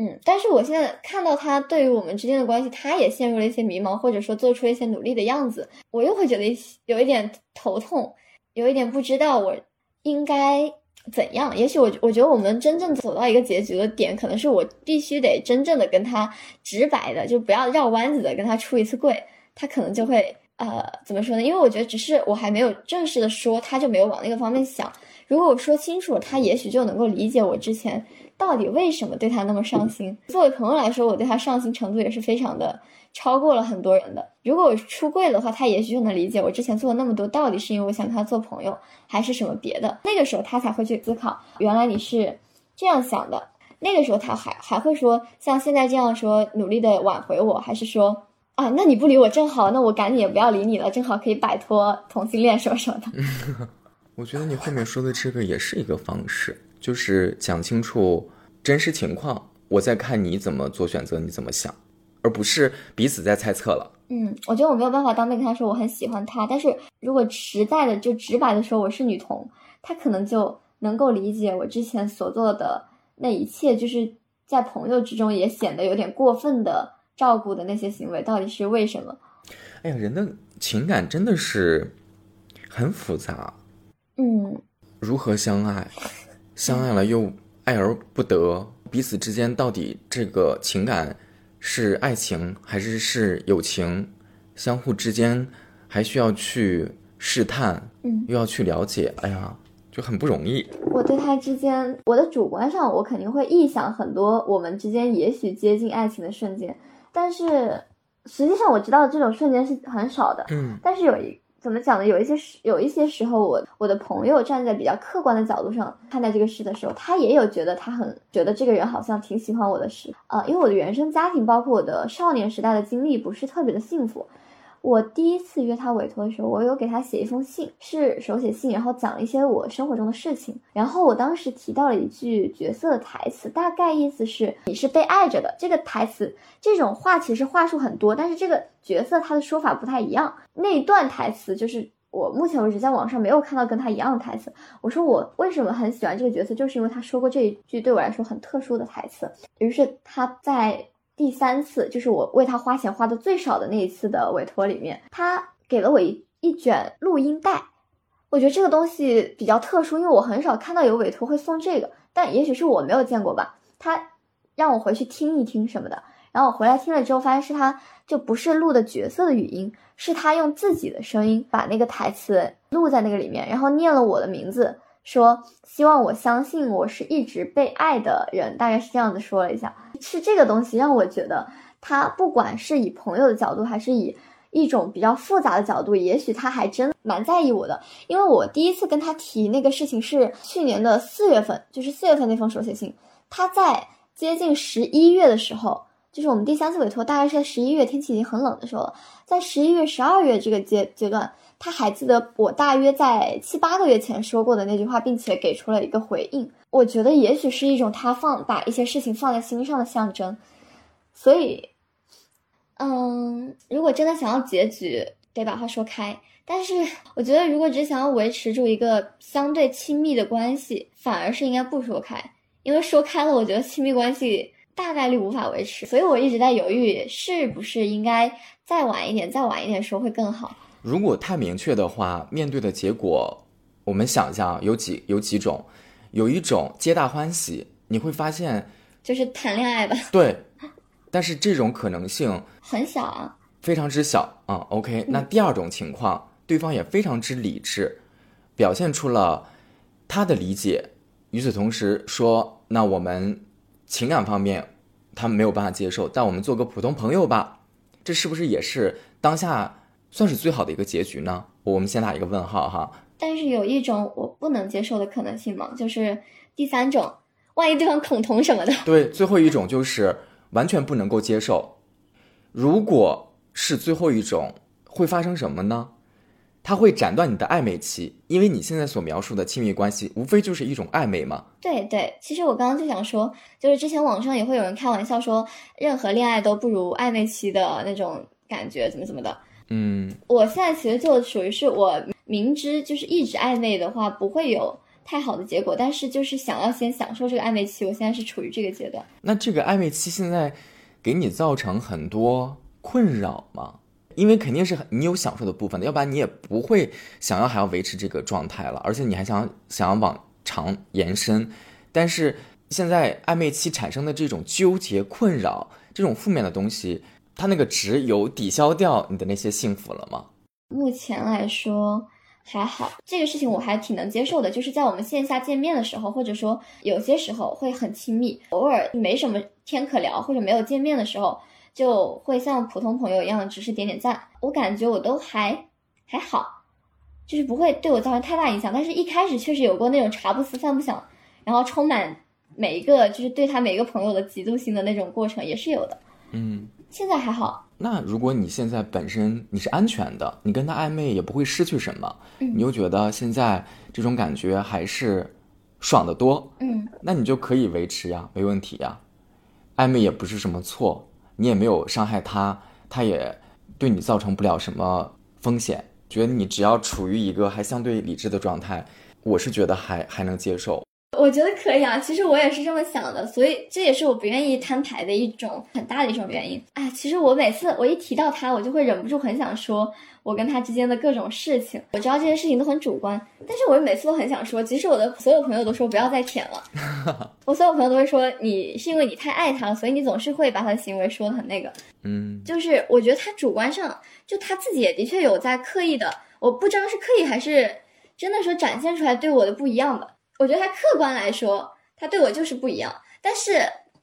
嗯，但是我现在看到他对于我们之间的关系，他也陷入了一些迷茫，或者说做出一些努力的样子，我又会觉得有一点头痛，有一点不知道我应该怎样。也许我我觉得我们真正走到一个结局的点，可能是我必须得真正的跟他直白的，就不要绕弯子的跟他出一次柜，他可能就会呃怎么说呢？因为我觉得只是我还没有正式的说，他就没有往那个方面想。如果我说清楚了，他也许就能够理解我之前。到底为什么对他那么上心？作为朋友来说，我对他上心程度也是非常的超过了很多人的。如果我出柜的话，他也许就能理解我之前做了那么多，到底是因为我想跟他做朋友，还是什么别的？那个时候他才会去思考，原来你是这样想的。那个时候他还还会说像现在这样说，努力的挽回我，还是说啊，那你不理我正好，那我赶紧也不要理你了，正好可以摆脱同性恋什么什么的。我觉得你后面说的这个也是一个方式，就是讲清楚真实情况，我在看你怎么做选择，你怎么想，而不是彼此在猜测了。嗯，我觉得我没有办法当面跟他说我很喜欢他，但是如果实在的就直白的说我是女同，他可能就能够理解我之前所做的那一切，就是在朋友之中也显得有点过分的照顾的那些行为到底是为什么。哎呀，人的情感真的是很复杂。嗯，如何相爱？相爱了又爱而不得，彼此之间到底这个情感是爱情还是是友情？相互之间还需要去试探，嗯，又要去了解，哎呀，就很不容易。我对他之间，我的主观上，我肯定会臆想很多我们之间也许接近爱情的瞬间，但是实际上我知道这种瞬间是很少的。嗯，但是有一。怎么讲呢？有一些时，有一些时候，我我的朋友站在比较客观的角度上看待这个事的时候，他也有觉得他很觉得这个人好像挺喜欢我的事啊，因为我的原生家庭，包括我的少年时代的经历，不是特别的幸福。我第一次约他委托的时候，我有给他写一封信，是手写信，然后讲了一些我生活中的事情。然后我当时提到了一句角色的台词，大概意思是你是被爱着的。这个台词这种话其实话术很多，但是这个角色他的说法不太一样。那一段台词就是我目前为止在网上没有看到跟他一样的台词。我说我为什么很喜欢这个角色，就是因为他说过这一句对我来说很特殊的台词。于是他在。第三次就是我为他花钱花的最少的那一次的委托里面，他给了我一一卷录音带。我觉得这个东西比较特殊，因为我很少看到有委托会送这个，但也许是我没有见过吧。他让我回去听一听什么的，然后我回来听了之后，发现是他就不是录的角色的语音，是他用自己的声音把那个台词录在那个里面，然后念了我的名字。说希望我相信我是一直被爱的人，大概是这样子说了一下。是这个东西让我觉得，他不管是以朋友的角度，还是以一种比较复杂的角度，也许他还真蛮在意我的。因为我第一次跟他提那个事情是去年的四月份，就是四月份那封手写信。他在接近十一月的时候，就是我们第三次委托，大概是在十一月，天气已经很冷的时候了，在十一月、十二月这个阶阶段。他还记得我大约在七八个月前说过的那句话，并且给出了一个回应。我觉得也许是一种他放把一些事情放在心上的象征。所以，嗯，如果真的想要结局，得把话说开。但是，我觉得如果只想要维持住一个相对亲密的关系，反而是应该不说开，因为说开了，我觉得亲密关系大概率无法维持。所以我一直在犹豫，是不是应该再晚一点，再晚一点说会更好。如果太明确的话，面对的结果，我们想象有几有几种，有一种皆大欢喜，你会发现就是谈恋爱吧。对，但是这种可能性很小啊，非常之小啊。OK，那第二种情况，对方也非常之理智，表现出了他的理解，与此同时说，那我们情感方面他们没有办法接受，但我们做个普通朋友吧，这是不是也是当下？算是最好的一个结局呢？我们先打一个问号哈。但是有一种我不能接受的可能性嘛？就是第三种，万一对方恐同什么的。对，最后一种就是完全不能够接受。如果是最后一种，会发生什么呢？他会斩断你的暧昧期，因为你现在所描述的亲密关系，无非就是一种暧昧嘛。对对，其实我刚刚就想说，就是之前网上也会有人开玩笑说，任何恋爱都不如暧昧期的那种感觉，怎么怎么的。嗯，我现在其实就属于是我明知就是一直暧昧的话不会有太好的结果，但是就是想要先享受这个暧昧期，我现在是处于这个阶段。那这个暧昧期现在给你造成很多困扰吗？因为肯定是你有享受的部分的，要不然你也不会想要还要维持这个状态了，而且你还想想要往长延伸。但是现在暧昧期产生的这种纠结、困扰，这种负面的东西。他那个值有抵消掉你的那些幸福了吗？目前来说还好，这个事情我还挺能接受的。就是在我们线下见面的时候，或者说有些时候会很亲密，偶尔没什么天可聊，或者没有见面的时候，就会像普通朋友一样，只是点点赞。我感觉我都还还好，就是不会对我造成太大影响。但是一开始确实有过那种茶不思饭不想，然后充满每一个就是对他每一个朋友的嫉妒心的那种过程，也是有的。嗯，现在还好。那如果你现在本身你是安全的，你跟他暧昧也不会失去什么，你又觉得现在这种感觉还是爽得多，嗯，那你就可以维持呀，没问题呀。暧昧也不是什么错，你也没有伤害他，他也对你造成不了什么风险。觉得你只要处于一个还相对理智的状态，我是觉得还还能接受。我觉得可以啊，其实我也是这么想的，所以这也是我不愿意摊牌的一种很大的一种原因。哎，其实我每次我一提到他，我就会忍不住很想说我跟他之间的各种事情。我知道这些事情都很主观，但是我每次都很想说，即使我的所有朋友都说不要再舔了，我所有朋友都会说你是因为你太爱他了，所以你总是会把他的行为说的很那个。嗯，就是我觉得他主观上就他自己也的确有在刻意的，我不知道是刻意还是真的说展现出来对我的不一样吧。我觉得他客观来说，他对我就是不一样。但是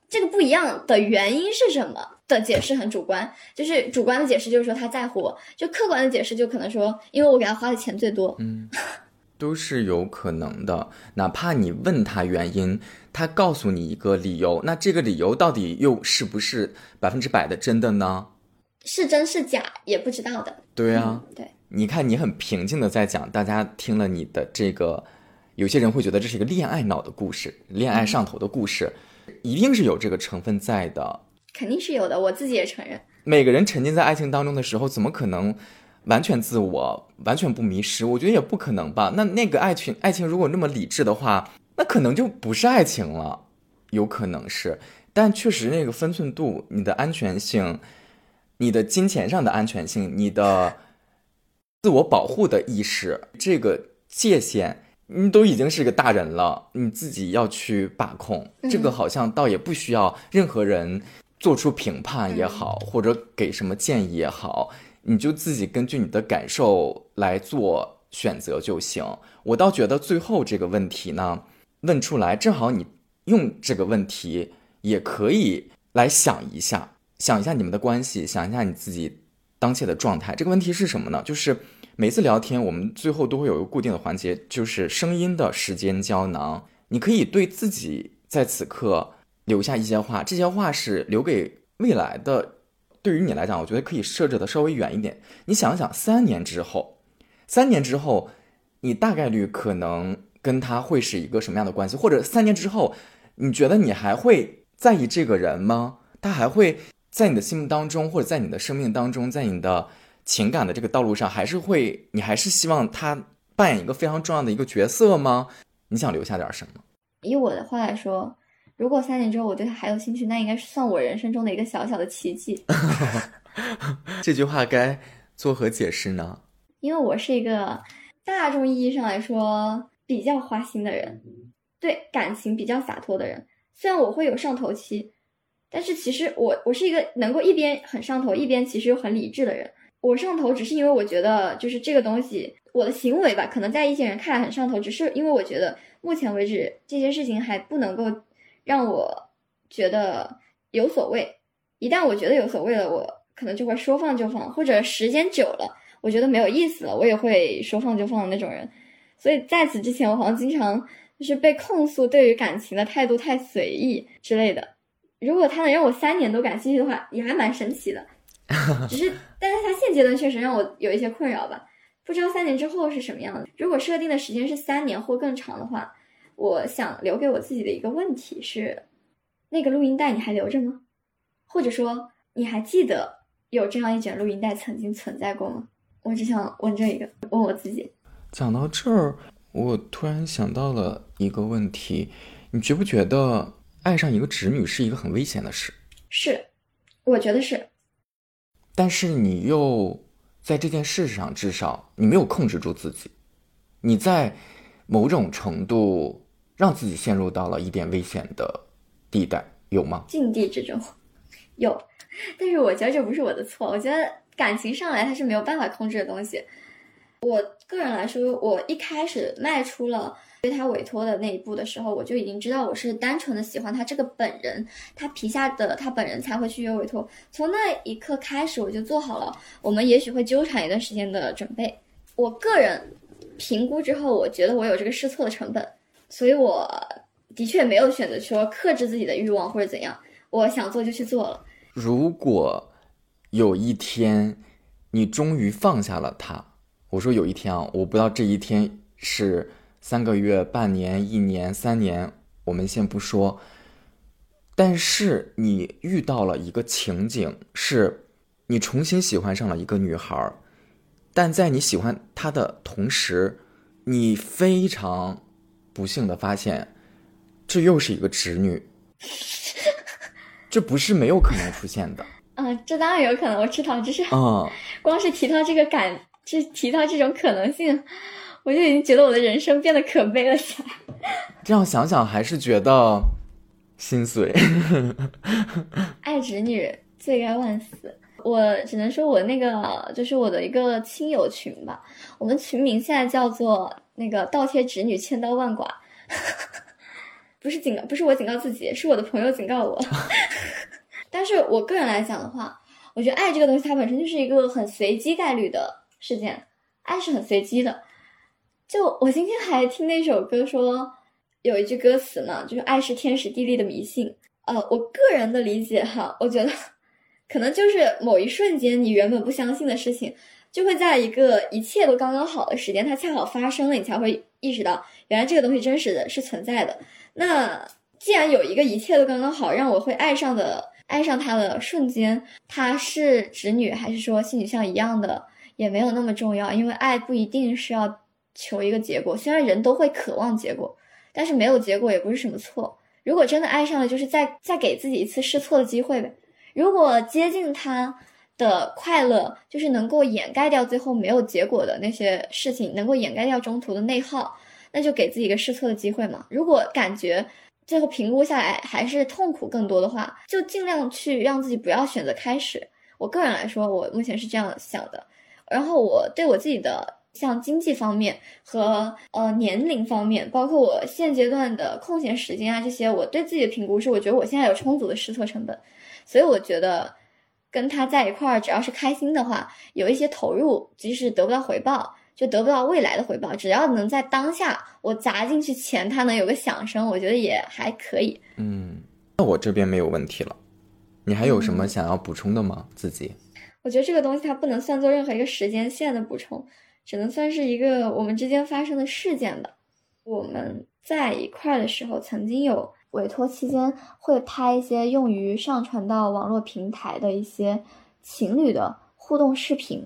这个不一样的原因是什么的解释很主观，就是主观的解释就是说他在乎我，就客观的解释就可能说因为我给他花的钱最多。嗯，都是有可能的。哪怕你问他原因，他告诉你一个理由，那这个理由到底又是不是百分之百的真的呢？是真是假也不知道的。对啊，对，你看你很平静的在讲，大家听了你的这个。有些人会觉得这是一个恋爱脑的故事，恋爱上头的故事，一定是有这个成分在的，肯定是有的。我自己也承认，每个人沉浸在爱情当中的时候，怎么可能完全自我、完全不迷失？我觉得也不可能吧。那那个爱情，爱情如果那么理智的话，那可能就不是爱情了，有可能是。但确实，那个分寸度、你的安全性、你的金钱上的安全性、你的自我保护的意识，这个界限。你都已经是个大人了，你自己要去把控这个，好像倒也不需要任何人做出评判也好，或者给什么建议也好，你就自己根据你的感受来做选择就行。我倒觉得最后这个问题呢，问出来正好你用这个问题也可以来想一下，想一下你们的关系，想一下你自己当前的状态。这个问题是什么呢？就是。每次聊天，我们最后都会有一个固定的环节，就是声音的时间胶囊。你可以对自己在此刻留下一些话，这些话是留给未来的。对于你来讲，我觉得可以设置的稍微远一点。你想想，三年之后，三年之后，你大概率可能跟他会是一个什么样的关系？或者三年之后，你觉得你还会在意这个人吗？他还会在你的心目当中，或者在你的生命当中，在你的。情感的这个道路上，还是会，你还是希望他扮演一个非常重要的一个角色吗？你想留下点什么？以我的话来说，如果三年之后我对他还有兴趣，那应该是算我人生中的一个小小的奇迹。这句话该作何解释呢？因为我是一个大众意义上来说比较花心的人，对感情比较洒脱的人。虽然我会有上头期，但是其实我我是一个能够一边很上头，一边其实又很理智的人。我上头只是因为我觉得，就是这个东西，我的行为吧，可能在一些人看来很上头，只是因为我觉得目前为止这些事情还不能够让我觉得有所谓。一旦我觉得有所谓了，我可能就会说放就放，或者时间久了，我觉得没有意思了，我也会说放就放的那种人。所以在此之前，我好像经常就是被控诉对于感情的态度太随意之类的。如果他能让我三年都感兴趣的话，也还蛮神奇的。只是，但是他现阶段确实让我有一些困扰吧，不知道三年之后是什么样的。如果设定的时间是三年或更长的话，我想留给我自己的一个问题是：那个录音带你还留着吗？或者说你还记得有这样一卷录音带曾经存在过吗？我只想问这一个，问我自己。讲到这儿，我突然想到了一个问题：你觉不觉得爱上一个侄女是一个很危险的事？是，我觉得是。但是你又在这件事上，至少你没有控制住自己，你在某种程度让自己陷入到了一点危险的地带，有吗？境地之中有，但是我觉得这不是我的错。我觉得感情上来它是没有办法控制的东西。我个人来说，我一开始迈出了。对他委托的那一步的时候，我就已经知道我是单纯的喜欢他这个本人，他皮下的他本人才会去约委托。从那一刻开始，我就做好了我们也许会纠缠一段时间的准备。我个人评估之后，我觉得我有这个试错的成本，所以我的确没有选择说克制自己的欲望或者怎样，我想做就去做了。如果有一天你终于放下了他，我说有一天啊，我不知道这一天是三个月、半年、一年、三年，我们先不说。但是你遇到了一个情景，是你重新喜欢上了一个女孩，但在你喜欢她的同时，你非常不幸的发现，这又是一个直女。这不是没有可能出现的。嗯，这当然有可能，我知道，只是啊，光是提到这个感，这提到这种可能性，我就已经觉得我的人生变得可悲了起来。这样想想，还是觉得心碎。爱侄女罪该万死。我只能说，我那个就是我的一个亲友群吧，我们群名现在叫做那个倒贴侄女千刀万剐。不是警告，不是我警告自己，是我的朋友警告我。但是我个人来讲的话，我觉得爱这个东西它本身就是一个很随机概率的事件，爱是很随机的。就我今天还听那首歌说，有一句歌词嘛，就是“爱是天时地利的迷信”。呃，我个人的理解哈，我觉得可能就是某一瞬间你原本不相信的事情，就会在一个一切都刚刚好的时间，它恰好发生了，你才会意识到，原来这个东西真实的是存在的。那既然有一个一切都刚刚好，让我会爱上的爱上他的瞬间，他是直女还是说性取向一样的，也没有那么重要，因为爱不一定是要求一个结果。虽然人都会渴望结果，但是没有结果也不是什么错。如果真的爱上了，就是再再给自己一次试错的机会呗。如果接近他的快乐，就是能够掩盖掉最后没有结果的那些事情，能够掩盖掉中途的内耗。那就给自己一个试错的机会嘛。如果感觉最后评估下来还是痛苦更多的话，就尽量去让自己不要选择开始。我个人来说，我目前是这样想的。然后我对我自己的像经济方面和呃年龄方面，包括我现阶段的空闲时间啊这些，我对自己的评估是，我觉得我现在有充足的试错成本，所以我觉得跟他在一块儿，只要是开心的话，有一些投入，即使得不到回报。就得不到未来的回报，只要能在当下我砸进去钱，他能有个响声，我觉得也还可以。嗯，那我这边没有问题了。你还有什么想要补充的吗？自己？我觉得这个东西它不能算作任何一个时间线的补充，只能算是一个我们之间发生的事件吧。我们在一块的时候，曾经有委托期间会拍一些用于上传到网络平台的一些情侣的互动视频。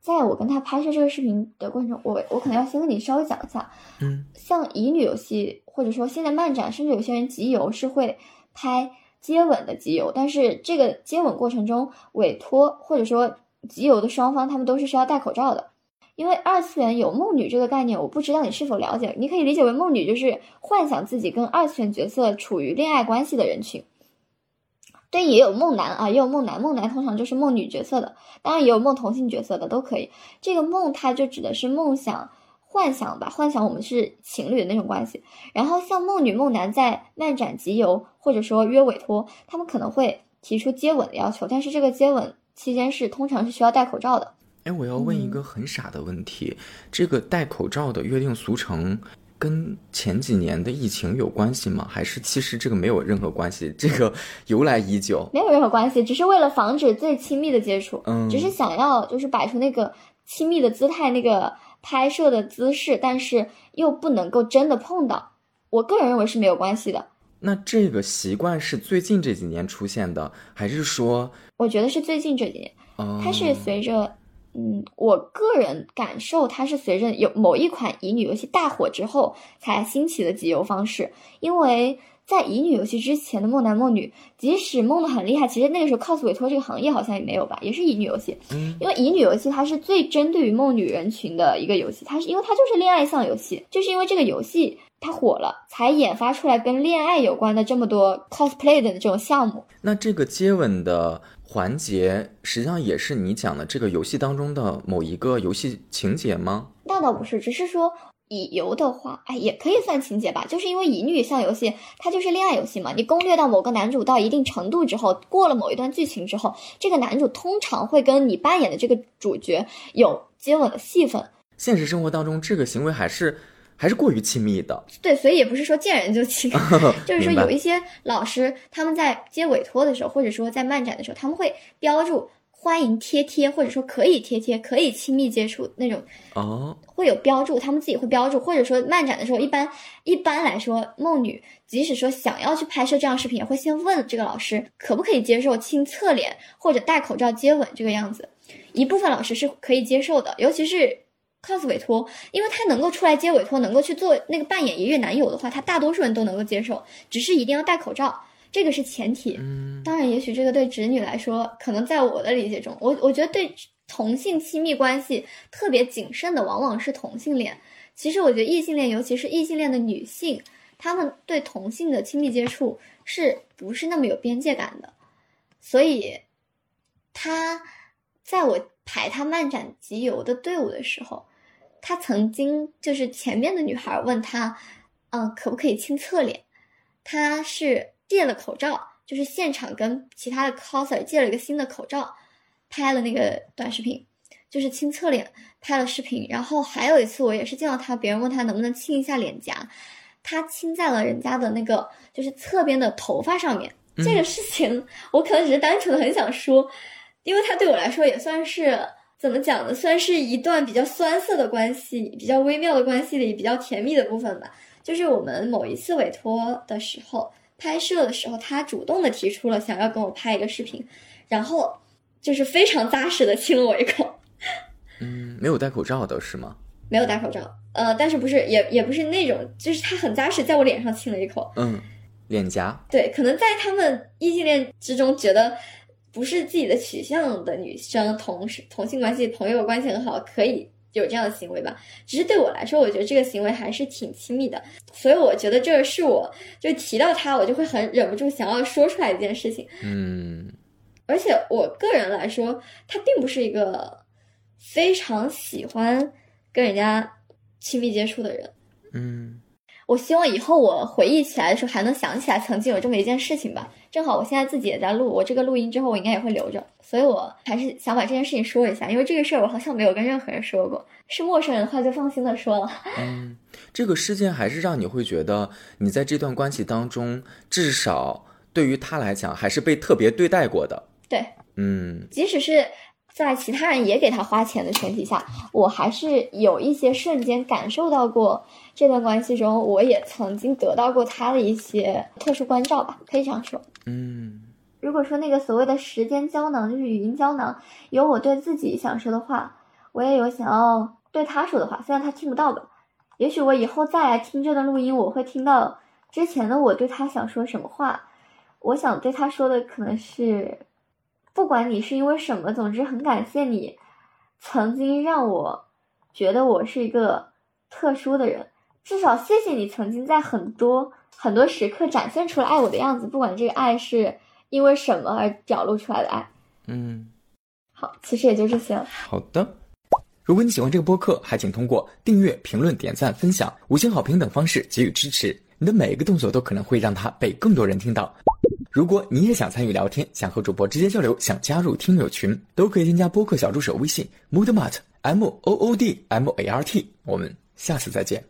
在我跟他拍摄这个视频的过程中，我我可能要先跟你稍微讲一下，嗯，像乙女游戏或者说现在漫展，甚至有些人集邮是会拍接吻的集邮，但是这个接吻过程中委托或者说集邮的双方，他们都是需要戴口罩的，因为二次元有梦女这个概念，我不知道你是否了解，你可以理解为梦女就是幻想自己跟二次元角色处于恋爱关系的人群。对，也有梦男啊，也有梦男。梦男通常就是梦女角色的，当然也有梦同性角色的，都可以。这个梦，它就指的是梦想、幻想吧，幻想我们是情侣的那种关系。然后像梦女、梦男在漫展集邮或者说约委托，他们可能会提出接吻的要求，但是这个接吻期间是通常是需要戴口罩的。哎，我要问一个很傻的问题，这个戴口罩的约定俗成。跟前几年的疫情有关系吗？还是其实这个没有任何关系？这个由来已久，没有任何关系，只是为了防止最亲密的接触，嗯，只是想要就是摆出那个亲密的姿态，那个拍摄的姿势，但是又不能够真的碰到。我个人认为是没有关系的。那这个习惯是最近这几年出现的，还是说？我觉得是最近这几年，它是随着。嗯，我个人感受，它是随着有某一款乙女游戏大火之后才兴起的集邮方式。因为在乙女游戏之前的梦男梦女，即使梦的很厉害，其实那个时候 cos 委托这个行业好像也没有吧，也是乙女游戏。嗯，因为乙女游戏它是最针对于梦女人群的一个游戏，它是因为它就是恋爱向游戏，就是因为这个游戏它火了，才研发出来跟恋爱有关的这么多 cosplay 的这种项目。那这个接吻的。环节实际上也是你讲的这个游戏当中的某一个游戏情节吗？那倒不是，只是说乙游的话，哎，也可以算情节吧。就是因为乙女向游戏，它就是恋爱游戏嘛。你攻略到某个男主到一定程度之后，过了某一段剧情之后，这个男主通常会跟你扮演的这个主角有接吻的戏份。现实生活当中，这个行为还是还是过于亲密的。对，所以也不是说见人就亲，就是说有一些老师他们在接委托的时候，或者说在漫展的时候，他们会标注欢迎贴贴，或者说可以贴贴，可以亲密接触那种哦，会有标注，他们自己会标注，或者说漫展的时候，一般一般来说，梦女即使说想要去拍摄这样视频，也会先问这个老师可不可以接受亲侧脸或者戴口罩接吻这个样子。一部分老师是可以接受的，尤其是 cos 委托，因为他能够出来接委托，能够去做那个扮演一日男友的话，他大多数人都能够接受，只是一定要戴口罩，这个是前提。嗯，当然，也许这个对直女来说，可能在我的理解中，我我觉得对同性亲密关系特别谨慎的，往往是同性恋。其实我觉得异性恋，尤其是异性恋的女性，她们对同性的亲密接触是不是那么有边界感的？所以，他在我排他漫展集邮的队伍的时候，他曾经就是前面的女孩问他，嗯，可不可以亲侧脸？他是借了口罩，就是现场跟其他的 coser 借了一个新的口罩，拍了那个短视频，就是亲侧脸拍了视频。然后还有一次，我也是见到他，别人问他能不能亲一下脸颊，他亲在了人家的那个就是侧边的头发上面。这个事情我可能只是单纯的很想说，因为他对我来说也算是怎么讲呢？算是一段比较酸涩的关系，比较微妙的关系里比较甜蜜的部分吧。就是我们某一次委托的时候，拍摄的时候，他主动的提出了想要跟我拍一个视频，然后就是非常扎实的亲了我一口。嗯，没有戴口罩的是吗？没有戴口罩，呃，但是不是也也不是那种，就是他很扎实，在我脸上亲了一口。嗯，脸颊。对，可能在他们异性恋之中，觉得不是自己的取向的女生，同事同性关系、朋友关系很好，可以有这样的行为吧。只是对我来说，我觉得这个行为还是挺亲密的，所以我觉得这是我就提到他，我就会很忍不住想要说出来一件事情。嗯，而且我个人来说，他并不是一个非常喜欢跟人家亲密接触的人。嗯，我希望以后我回忆起来的时候，还能想起来曾经有这么一件事情吧。正好我现在自己也在录，我这个录音之后，我应该也会留着，所以我还是想把这件事情说一下，因为这个事儿我好像没有跟任何人说过。是陌生人的话，就放心的说了。嗯，这个事件还是让你会觉得，你在这段关系当中，至少对于他来讲，还是被特别对待过的。对，嗯即使是在其他人也给他花钱的前提下，我还是有一些瞬间感受到过这段关系中，我也曾经得到过他的一些特殊关照吧，可以这样说。嗯如果说那个所谓的时间胶囊就是语音胶囊，有我对自己想说的话，我也有想要对他说的话，虽然他听不到吧。也许我以后再来听这段录音，我会听到之前的我对他想说什么话。我想对他说的可能是，不管你是因为什么，总之很感谢你，曾经让我觉得我是一个特殊的人。至少谢谢你曾经在很多很多时刻展现出了爱我的样子，不管这个爱是因为什么而表露出来的爱。嗯，好，其实也就这些了。好的。如果你喜欢这个播客，还请通过订阅、评论、点赞、分享、五星好评等方式给予支持。你的每一个动作都可能会让它被更多人听到。如果你也想参与聊天，想和主播直接交流，想加入听友群，都可以添加播客小助手微信 moodmart m o o d m a r t。我们下次再见。